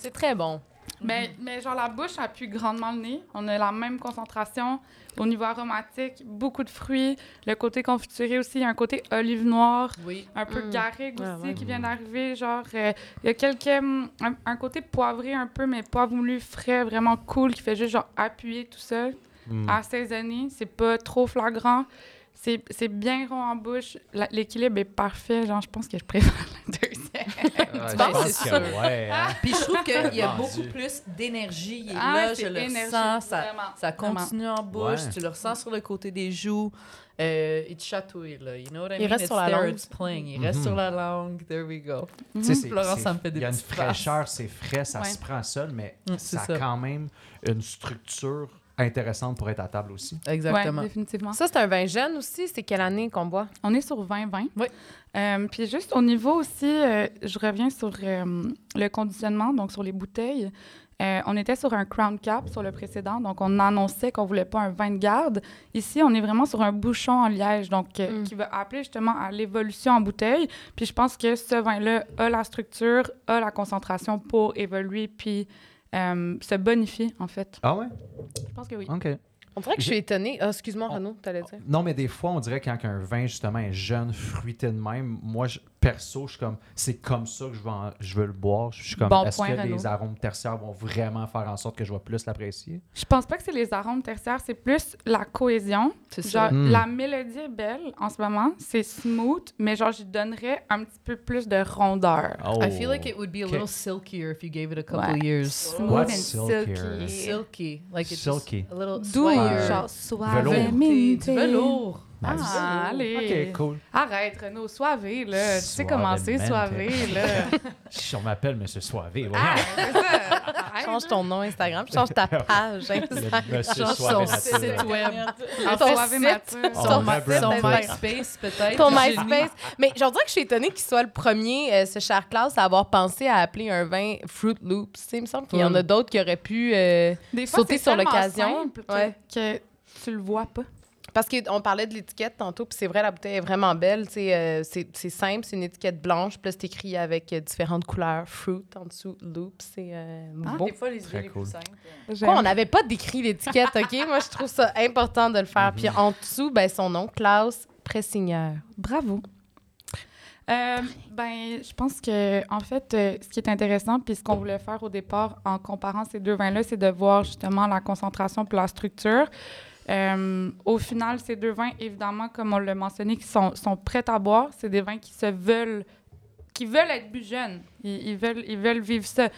C'est très bon. mais, mais genre, la bouche appuie grandement le nez. On a la même concentration. Au niveau aromatique, beaucoup de fruits. Le côté confituré aussi, il y a un côté olive noire. Oui. un peu Mm. garrigue Ouais, aussi ouais. qui vient d'arriver. Genre, euh, il y a quelques. hum, un, un côté poivré un peu, mais pas voulu, frais, vraiment cool, qui fait juste genre appuyer tout seul, Mm. assaisonné. C'est pas trop flagrant. C'est c'est bien rond en bouche. L'équilibre est parfait. Genre, je pense que je préfère *laughs* Ouais, je penses? pense C'est que sûr. ouais, hein? Puis je trouve qu'il y a beaucoup plus d'énergie. Il est Ah, là, je le ressens. Ça, continue en bouche. Ouais. Tu le ressens sur le côté des joues. Euh, il te chatouille, là. You know what I Il mean? reste It's sur la langue. it's playing. Il reste Mhm. sur la langue. There we go. Tu Florence, ça me fait des Il y a une fraîcheur, c'est frais, ça Ouais. se prend seul, mais Mm, ça a ça. quand même une structure intéressante pour être à table aussi. Exactement. Ouais, définitivement. Ça, c'est un vin jeune aussi. C'est quelle année qu'on boit? On est sur 20-20. Oui. Euh, puis juste au niveau aussi, euh, je reviens sur euh, le conditionnement, donc sur les bouteilles. Euh, on était sur un crown cap sur le précédent, donc on annonçait qu'on voulait pas un vin de garde. Ici, on est vraiment sur un bouchon en liège, donc euh, Mm. qui va appeler justement à l'évolution en bouteille. Puis je pense que ce vin-là a la structure, a la concentration pour évoluer, puis se bonifier en fait. Ah ouais? Je pense que oui. OK. On dirait que je suis étonnée. Ah, excuse-moi, Renaud, t'allais dire. Non, mais des fois, on dirait quand un vin, justement, est jeune, fruité de même, moi, je- perso, je suis comme, c'est comme ça que je veux, en- je veux le boire. Je suis comme, Bon est-ce que Renaud. les arômes tertiaires vont vraiment faire en sorte que je vais plus l'apprécier? Je pense pas que c'est les arômes tertiaires, c'est plus la cohésion. C'est ça. Genre, Hmm. la mélodie est belle en ce moment, c'est smooth, mais genre, j'y donnerais un petit peu plus de rondeur. Oh. I feel like it would be a Okay. little silkier if you gave it a couple Ouais. years. Smooth What? and silkier? silky. Silky. Like it's Silky. Just a little Doux, genre Velours. Velouté, Ah, allez. OK, cool. Arrête, Renaud, soivé, là. Tu sais comment c'est, soivé, là. *laughs* Je m'appelle Monsieur Soivé. voyons. ah, ça. *laughs* *laughs* Change ton nom Instagram, change ta page Instagram. Monsieur son naturel. site web. Ah, ton soivé site. On Son. MySpace, peut-être. Ton. MySpace. Mais j'en dirais que je suis étonnée qu'il soit le premier, euh, ce cher Klaus, à avoir pensé à appeler un vin Fruit Loops. Tu sais, il me semble qu'il y en a d'autres qui auraient pu. euh, Des fois, Sauter c'est sur l'occasion. Ouais. que tu le vois pas. Parce qu'on parlait de l'étiquette tantôt, puis c'est vrai, la bouteille est vraiment belle. euh, c'est c'est simple, c'est une étiquette blanche, puis là, c'est écrit avec euh, différentes couleurs. Fruit en dessous, Loop, c'est euh, Ah, beau. Des fois, les Très idées les cool. plus simples. Quoi, on n'avait pas décrit l'étiquette, OK? *laughs* Moi, je trouve ça important de le faire. Puis en dessous, ben, son nom, Klaus Pressigneur. Bravo. Euh, ben, je pense que en fait, euh, ce qui est intéressant, puis ce qu'on voulait faire au départ en comparant ces deux vins-là, c'est de voir justement la concentration puis la structure. Euh, au final, ces deux vins, évidemment, comme on l'a mentionné, qui sont, sont prêts à boire, c'est des vins qui se veulent, qui veulent être plus jeunes. Ils, ils veulent, ils veulent vivre ça.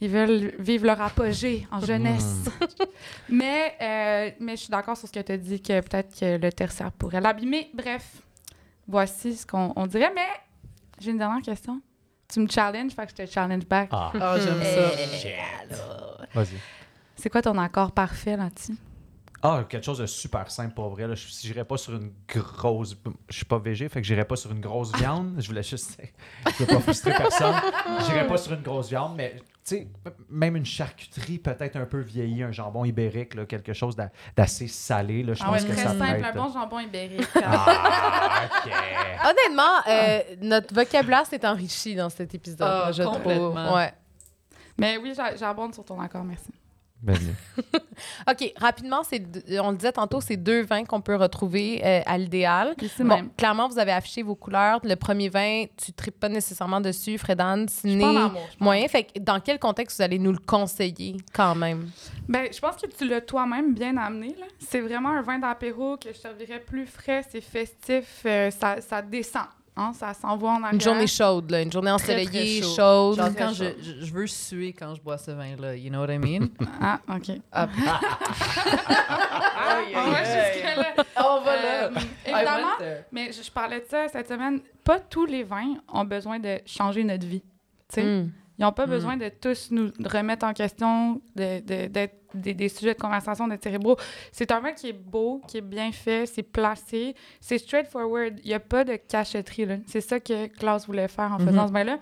Ils veulent vivre leur apogée en jeunesse. *laughs* mais, euh, mais je suis d'accord sur ce que tu as dit, que peut-être que le tertiaire pourrait l'abîmer. Bref, voici ce qu'on on dirait. Mais j'ai une dernière question. Tu me challenges, fait que je te challenge back. Ah, Ah, j'aime ça. vas-y. C'est quoi ton accord parfait là-dessus? Ah, quelque chose de super simple pour vrai. Là. Je- Si j'irais pas sur une grosse. Je suis pas végé, fait que j'irais pas sur une grosse viande. Je voulais juste. Je veux pas frustrer personne. J'irais pas sur une grosse viande, mais tu sais, même une charcuterie peut-être un peu vieillie, un jambon ibérique, là, quelque chose d'a- d'assez salé. Là, je Ah ouais, pense que très ça peut simple, être- un bon jambon ibérique. *laughs* Ah, ok. Honnêtement, euh, notre vocabulaire s'est enrichi dans cet épisode, Ah, je trouve. complètement. Ouais. mais oui, j'a- j'abonde sur ton accord, merci. Bienvenue. *laughs* OK, rapidement, c'est deux- on le disait tantôt, c'est deux vins qu'on peut retrouver euh, à l'idéal. Ici Bon, même. clairement, vous avez affiché vos couleurs. Le premier vin, tu ne tripes pas nécessairement dessus. Fredan, Ciné, moyen. Fait que dans quel contexte vous allez nous le conseiller quand même? Ben, je pense que tu l'as toi-même bien amené. là. C'est vraiment un vin d'apéro que je servirais plus frais, c'est festif, euh, ça, ça descend. Hein, ça s'envoie en arrière. Une journée chaude, là, une journée Très, très ensoleillée, chaud. chaude. Genre quand je, chaud. je, je veux suer quand je bois ce vin-là, you know what I mean? *laughs* Ah, OK. Ah, *laughs* On va jusque-là. on va Euh, là. évidemment, mais je, je parlais de ça cette semaine. Pas tous les vins ont besoin de changer notre vie. Tu sais, Mm. Ils n'ont pas Mm. besoin de tous nous remettre en question, de, de- d'être des, des sujets de conversation, d'être cérébraux. C'est un vin qui est beau, qui est bien fait, c'est placé, c'est straightforward. Il n'y a pas de cachetterie. là. C'est ça que Klaus voulait faire en faisant Mhm. ce vin-là.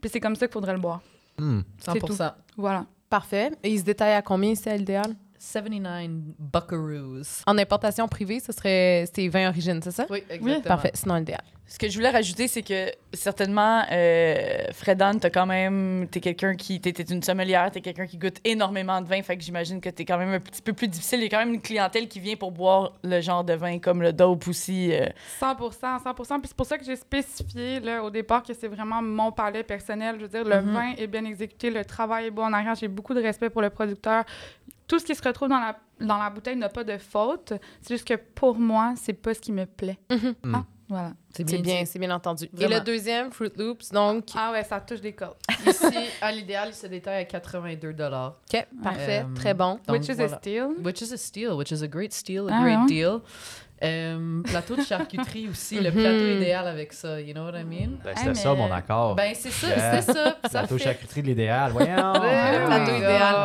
Puis c'est comme ça qu'il faudrait le boire. Hmm. 100%. Voilà. Parfait. Et il se détaille à combien à l'idéal? 79 buckaroos. En importation privée, ce serait c'est 20 origines, c'est ça? Oui, exactement. Parfait, sinon l'idéal. Ce que je voulais rajouter, c'est que certainement, euh, Fredan, t'as quand même. T'es quelqu'un qui. T'es t'es une sommelière, t'es quelqu'un qui goûte énormément de vin, fait que j'imagine que t'es quand même un petit peu plus difficile. Il y a quand même une clientèle qui vient pour boire le genre de vin comme le dope aussi. euh. 100 100 Puis c'est pour ça que j'ai spécifié là, au départ que c'est vraiment mon palais personnel. Je veux dire, le Mhm. vin est bien exécuté, le travail est bon en arrière. J'ai beaucoup de respect pour le producteur. Tout ce qui se retrouve dans la, dans la bouteille n'a pas de faute. C'est juste que pour moi, c'est pas ce qui me plaît. Mhm. Ah, voilà. C'est bien, c'est bien entendu. Et le deuxième, Fruit Loops, donc. Ah ouais, ça touche des cordes. *laughs* Ici, à l'idéal, il se détaille à 82 dollars. OK, parfait, Euh, très bon. Which is voilà. a steal. Which is a steal, which is a great steal, a Ah, great deal. Euh, plateau de charcuterie aussi, le Mhm. plateau idéal avec ça, you know what I mean? Ben, Hey, c'était mais- ça, mon accord. Ben, c'est ça, Yeah. c'est ça. Plateau fait... charcuterie de l'idéal, voyons. *laughs* Ouais, le plateau Ah. idéal.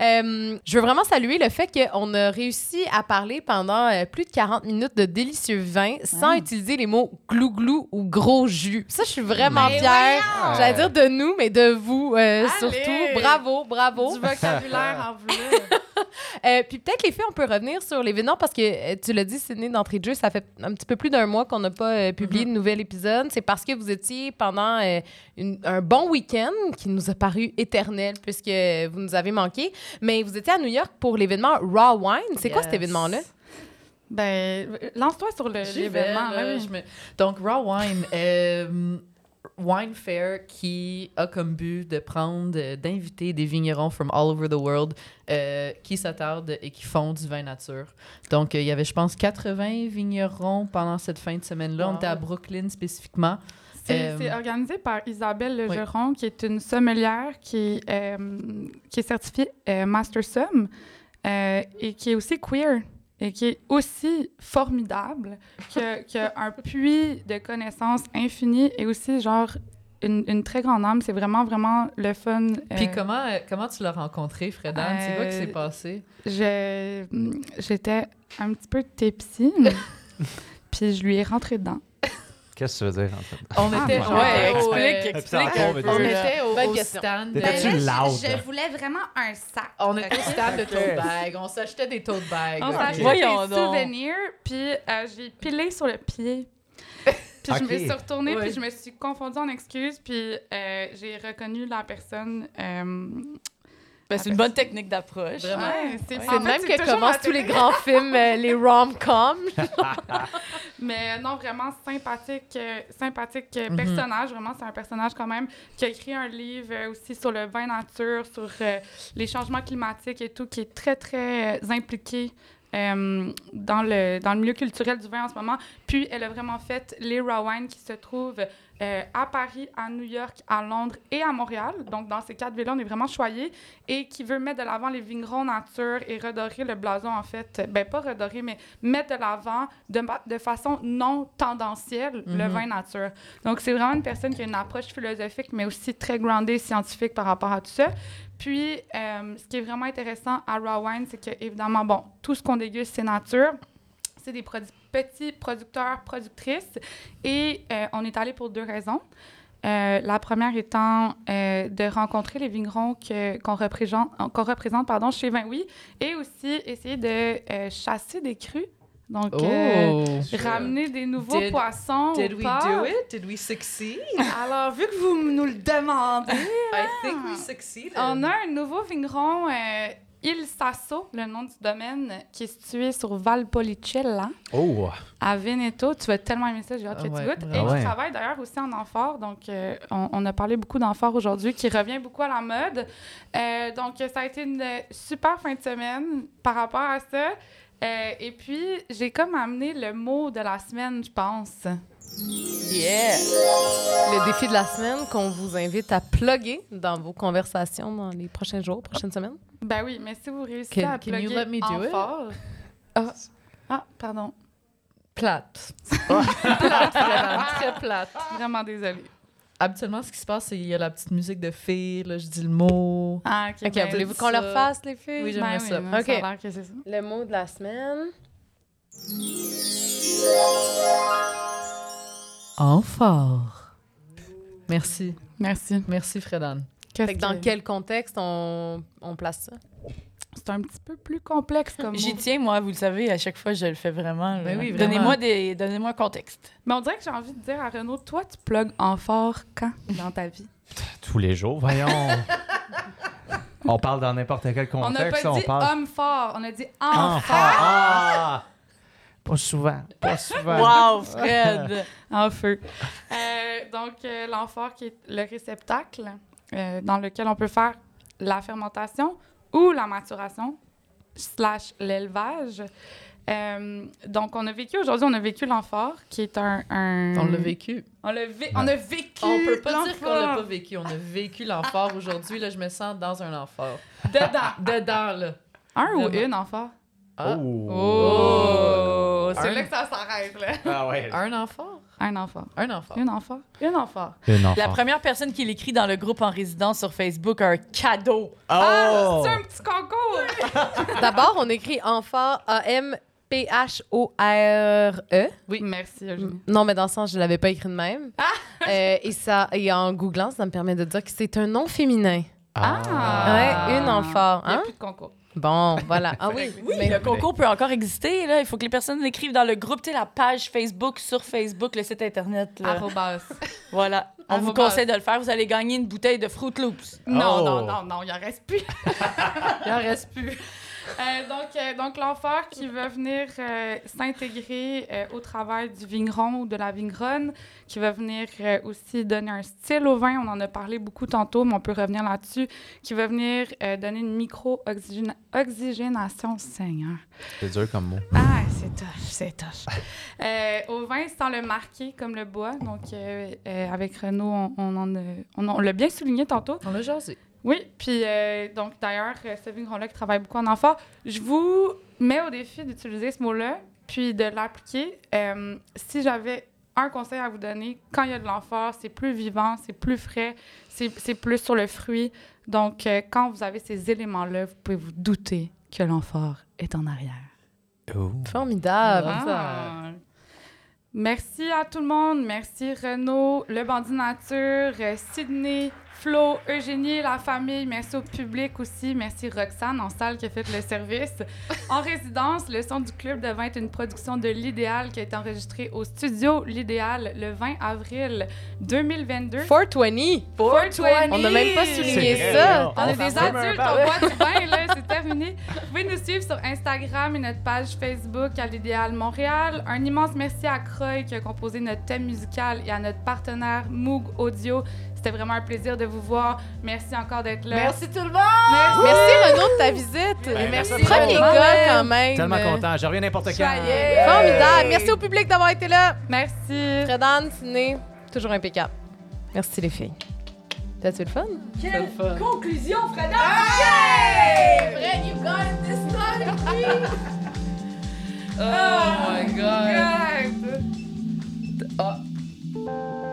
Euh, je veux vraiment saluer le fait qu'on a réussi à parler pendant euh, plus de 40 minutes de délicieux vins sans utiliser les mots glou-glou ou gros jus. Ça, je suis vraiment Mais fière. voyons! J'allais dire de nous, mais de vous euh, surtout. Bravo, bravo. Du vocabulaire en *laughs* voulant. *laughs* Euh, puis peut-être les filles, on peut revenir sur l'événement parce que euh, tu l'as dit, Sydney, d'entrée de jeu, ça fait un petit peu plus d'un mois qu'on n'a pas euh, publié de nouvel épisode. C'est parce que vous étiez pendant euh, une- un bon week-end qui nous a paru éternel puisque vous nous avez manqué. Mais vous étiez à New York pour l'événement Raw Wine. C'est quoi cet événement-là? ben, lance-toi sur l'événement. me- Donc, Raw Wine, *laughs* euh, Wine Fair qui a comme but de prendre, euh, d'inviter des vignerons from all over the world euh, qui s'attardent et qui font du vin nature. Donc, euh, il y avait, je pense, 80 vignerons pendant cette fin de semaine-là. On était à Brooklyn spécifiquement. C'est Euh, organisé par Isabelle oui. Legeron, qui est une sommelière qui est, qui est certifiée Master Somm euh, et qui est aussi queer et qui est aussi formidable, qui a, *laughs* qui a un puits de connaissances infini et aussi, genre, une, une très grande âme. C'est vraiment, vraiment le fun. Puis euh, comment, euh, comment tu l'as rencontré, Fredan? C'est quoi qui Euh, s'est passé? je- J'étais un petit peu tipsy, *laughs* puis je lui ai rentré dedans. Qu'est-ce que tu veux dire, en fait? On était, ouais, était au, explique, explique peu. on était au, au stand. T'étais-tu de- loud? là? voulais vraiment un sac. On était au stand de tote bag. On s'achetait des tote bags. On s'achetait Voyons des donc. souvenirs, puis euh, j'ai pilé sur le pied. Puis je me suis retournée, Ouais. puis je me suis confondue en excuses, puis euh, j'ai reconnu la personne. euh, Ben, c'est une bonne technique d'approche. Ouais, c'est fait, même c'est que commencent tous les grands films, euh, les rom-coms. *laughs* Mais non, vraiment sympathique, euh, sympathique euh, Mhm. personnage. Vraiment, c'est un personnage quand même qui a écrit un livre euh, aussi sur le vin nature, sur euh, les changements climatiques et tout, qui est très, très euh, impliqué euh, dans, le, dans le milieu culturel du vin en ce moment. Puis, elle a vraiment fait les raw wine qui se trouvent euh, à Paris, à New York, à Londres et à Montréal. Donc, dans ces quatre villes-là, on est vraiment choyés et qui veut mettre de l'avant les vignerons nature et redorer le blason, en fait. Ben, pas redorer, mais mettre de l'avant de, façon non tendancielle le Mhm. vin nature. Donc, c'est vraiment une personne qui a une approche philosophique, mais aussi très groundée scientifique par rapport à tout ça. Puis, euh, ce qui est vraiment intéressant à Raw Wine, c'est que, évidemment, bon, tout ce qu'on déguste, c'est nature. C'est des produ- petits producteurs, productrices. Et euh, on est allé pour deux raisons. Euh, la première étant euh, de rencontrer les vignerons qu'on représente, qu'on représente pardon, chez Vin Oui et aussi essayer de euh, chasser des crus. Donc, euh, Oh! ramener des nouveaux Did- poissons Did we port. do it? Did we succeed? Alors, vu que vous nous le demandez, I think we succeeded. on a un nouveau vigneron. euh, Il Sasso, le nom du domaine, qui est situé sur Valpolicella, Oh! à Veneto. Tu vas tellement aimer ça, j'ai hâte Ah que ouais, tu goûtes. Et. Ah ouais. tu travailles d'ailleurs aussi en amphore. Donc, euh, on, on a parlé beaucoup d'amphore aujourd'hui, qui revient beaucoup à la mode. Euh, donc, ça a été une super fin de semaine par rapport à ça. Euh, et puis, j'ai comme amené le mot de la semaine, je pense. Yeah! Le défi de la semaine qu'on vous invite à plugger dans vos conversations dans les prochains jours, prochaines semaines. Ben oui, mais si vous réussissez Can- à can you plugger let me do it? amphore... Ah, ah, pardon. Plate. *laughs* plate, vraiment, très plate. Vraiment désolée. Habituellement, ce qui se passe, c'est qu'il y a la petite musique de fille, là, je dis le mot. Ah, OK. OK, ben, voulez-vous qu'on leur fasse, les filles? Oui, j'aimerais ça. OK. Ça que ça. Le mot de la semaine. Amphore. Merci. Merci. Merci, Fredan. Fait que dans que- quel contexte on, on place ça? C'est un petit peu plus complexe comme J'y tiens, moi, vous le savez, à chaque fois, je le fais vraiment. Ben oui, vraiment. Donnez-moi des... Donnez-moi un contexte. Mais on dirait que j'ai envie de dire à Renaud, toi, tu plugues en fort quand dans ta vie? Tous les jours, voyons. *laughs* on parle dans n'importe quel on n'a contexte. pas on dit parle. homme fort, on a dit Enfant. enfant. Ah! Pas souvent. Pas souvent. Wow, Fred! En feu. Euh, donc, euh, l'amphore qui est le réceptacle euh, dans lequel on peut faire la fermentation ou la maturation slash l'élevage. Euh, donc, on a vécu aujourd'hui, on a vécu l'amphore qui est un... un- On l'a vécu. On, l'a vé- on a vécu On peut pas dire qu'on l'a l'amphore. pas vécu. On a vécu l'amphore aujourd'hui. Là, je me sens dans un amphore. Dedans. Dedans, là. Un ou une amphore? Ah. Oh. Oh! C'est Un- là que ça s'arrête, là. Ah ouais. Un amphore? Un amphore. Un amphore. Une amphore. Une amphore. Une enfant. La première personne qui l'écrit dans le groupe en résidence sur Facebook a un cadeau. Ah! Oh! C'est un petit concours! *laughs* D'abord, on écrit amphore, A-M-P-H-O-R-E. Oui. Merci, Eugénie. Non, mais dans le sens, je l'avais pas écrit de même. Euh, et, ça, et en googlant, ça me permet de dire que c'est un nom féminin. Ah! Ouais, une amphore. Il n'y a Hein? plus de concours. Bon, voilà. Ah oui. *laughs* Oui, mais- le concours peut encore exister. Là. Il faut que les personnes l'écrivent dans le groupe, tu sais, la page Facebook, sur Facebook, le site Internet. là. Arrobas. Voilà. On vous conseille de le faire. Vous allez gagner une bouteille de Fruit Loops. Non, Oh. non, non, non, il en reste plus. *laughs* Il en reste plus. Euh, donc, euh, donc l'amphore qui va venir euh, s'intégrer euh, au travail du vigneron ou de la vigneronne, qui va venir euh, aussi donner un style au vin. On en a parlé beaucoup tantôt, mais on peut revenir là-dessus. Qui va venir euh, donner une micro-oxygénation, Seigneur. C'est dur comme mot. Ah, c'est tough, c'est tough. Euh, au vin, sans le marquer comme le bois. Donc, euh, euh, avec Renaud, on, on, en a- on, on l'a bien souligné tantôt. On l'a jasé. Oui, puis euh, donc d'ailleurs, euh, ce vigneron-là qui travaille beaucoup en amphore, je vous mets au défi d'utiliser ce mot-là, puis de l'appliquer. Euh, si j'avais un conseil à vous donner, quand il y a de l'amphore, c'est plus vivant, c'est plus frais, c'est c'est plus sur le fruit. Donc, euh, quand vous avez ces éléments-là, vous pouvez vous douter que l'amphore est en arrière. Oh. Formidable. Ah. Merci à tout le monde. Merci Renaud, le Bandit Nature, Sydney, Flo, Eugénie, la famille. Merci au public aussi. Merci Roxane en salle qui a fait le service. En *laughs* résidence, le son du club de vin est une production de l'Idéal qui a été enregistrée au studio L'Idéal le 20 avril 2022. 420. 420. On n'a même pas souligné C'est ça. vrai, On est On des adultes, on boit du *laughs* vin, là, c'est terminé. Vous pouvez nous suivre sur Instagram et notre page Facebook à l'Idéal Montréal. Un immense merci à Croy qui a composé notre thème musical et à notre partenaire Moog Audio. C'était vraiment un plaisir de vous voir. Merci encore d'être là. Merci tout le monde! Merci, Renaud de ta visite. Ben, merci. merci. Premier Renaud. gars quand même. Tellement content. Je reviens n'importe quand. Formidable. Merci au public d'avoir été là. Merci. Fredan, Ciné, toujours impeccable. Merci les filles. That's it fun? Quelle fun. conclusion, Fredan! Fred, you got this time, *laughs* oh, oh, my God. God. Oh.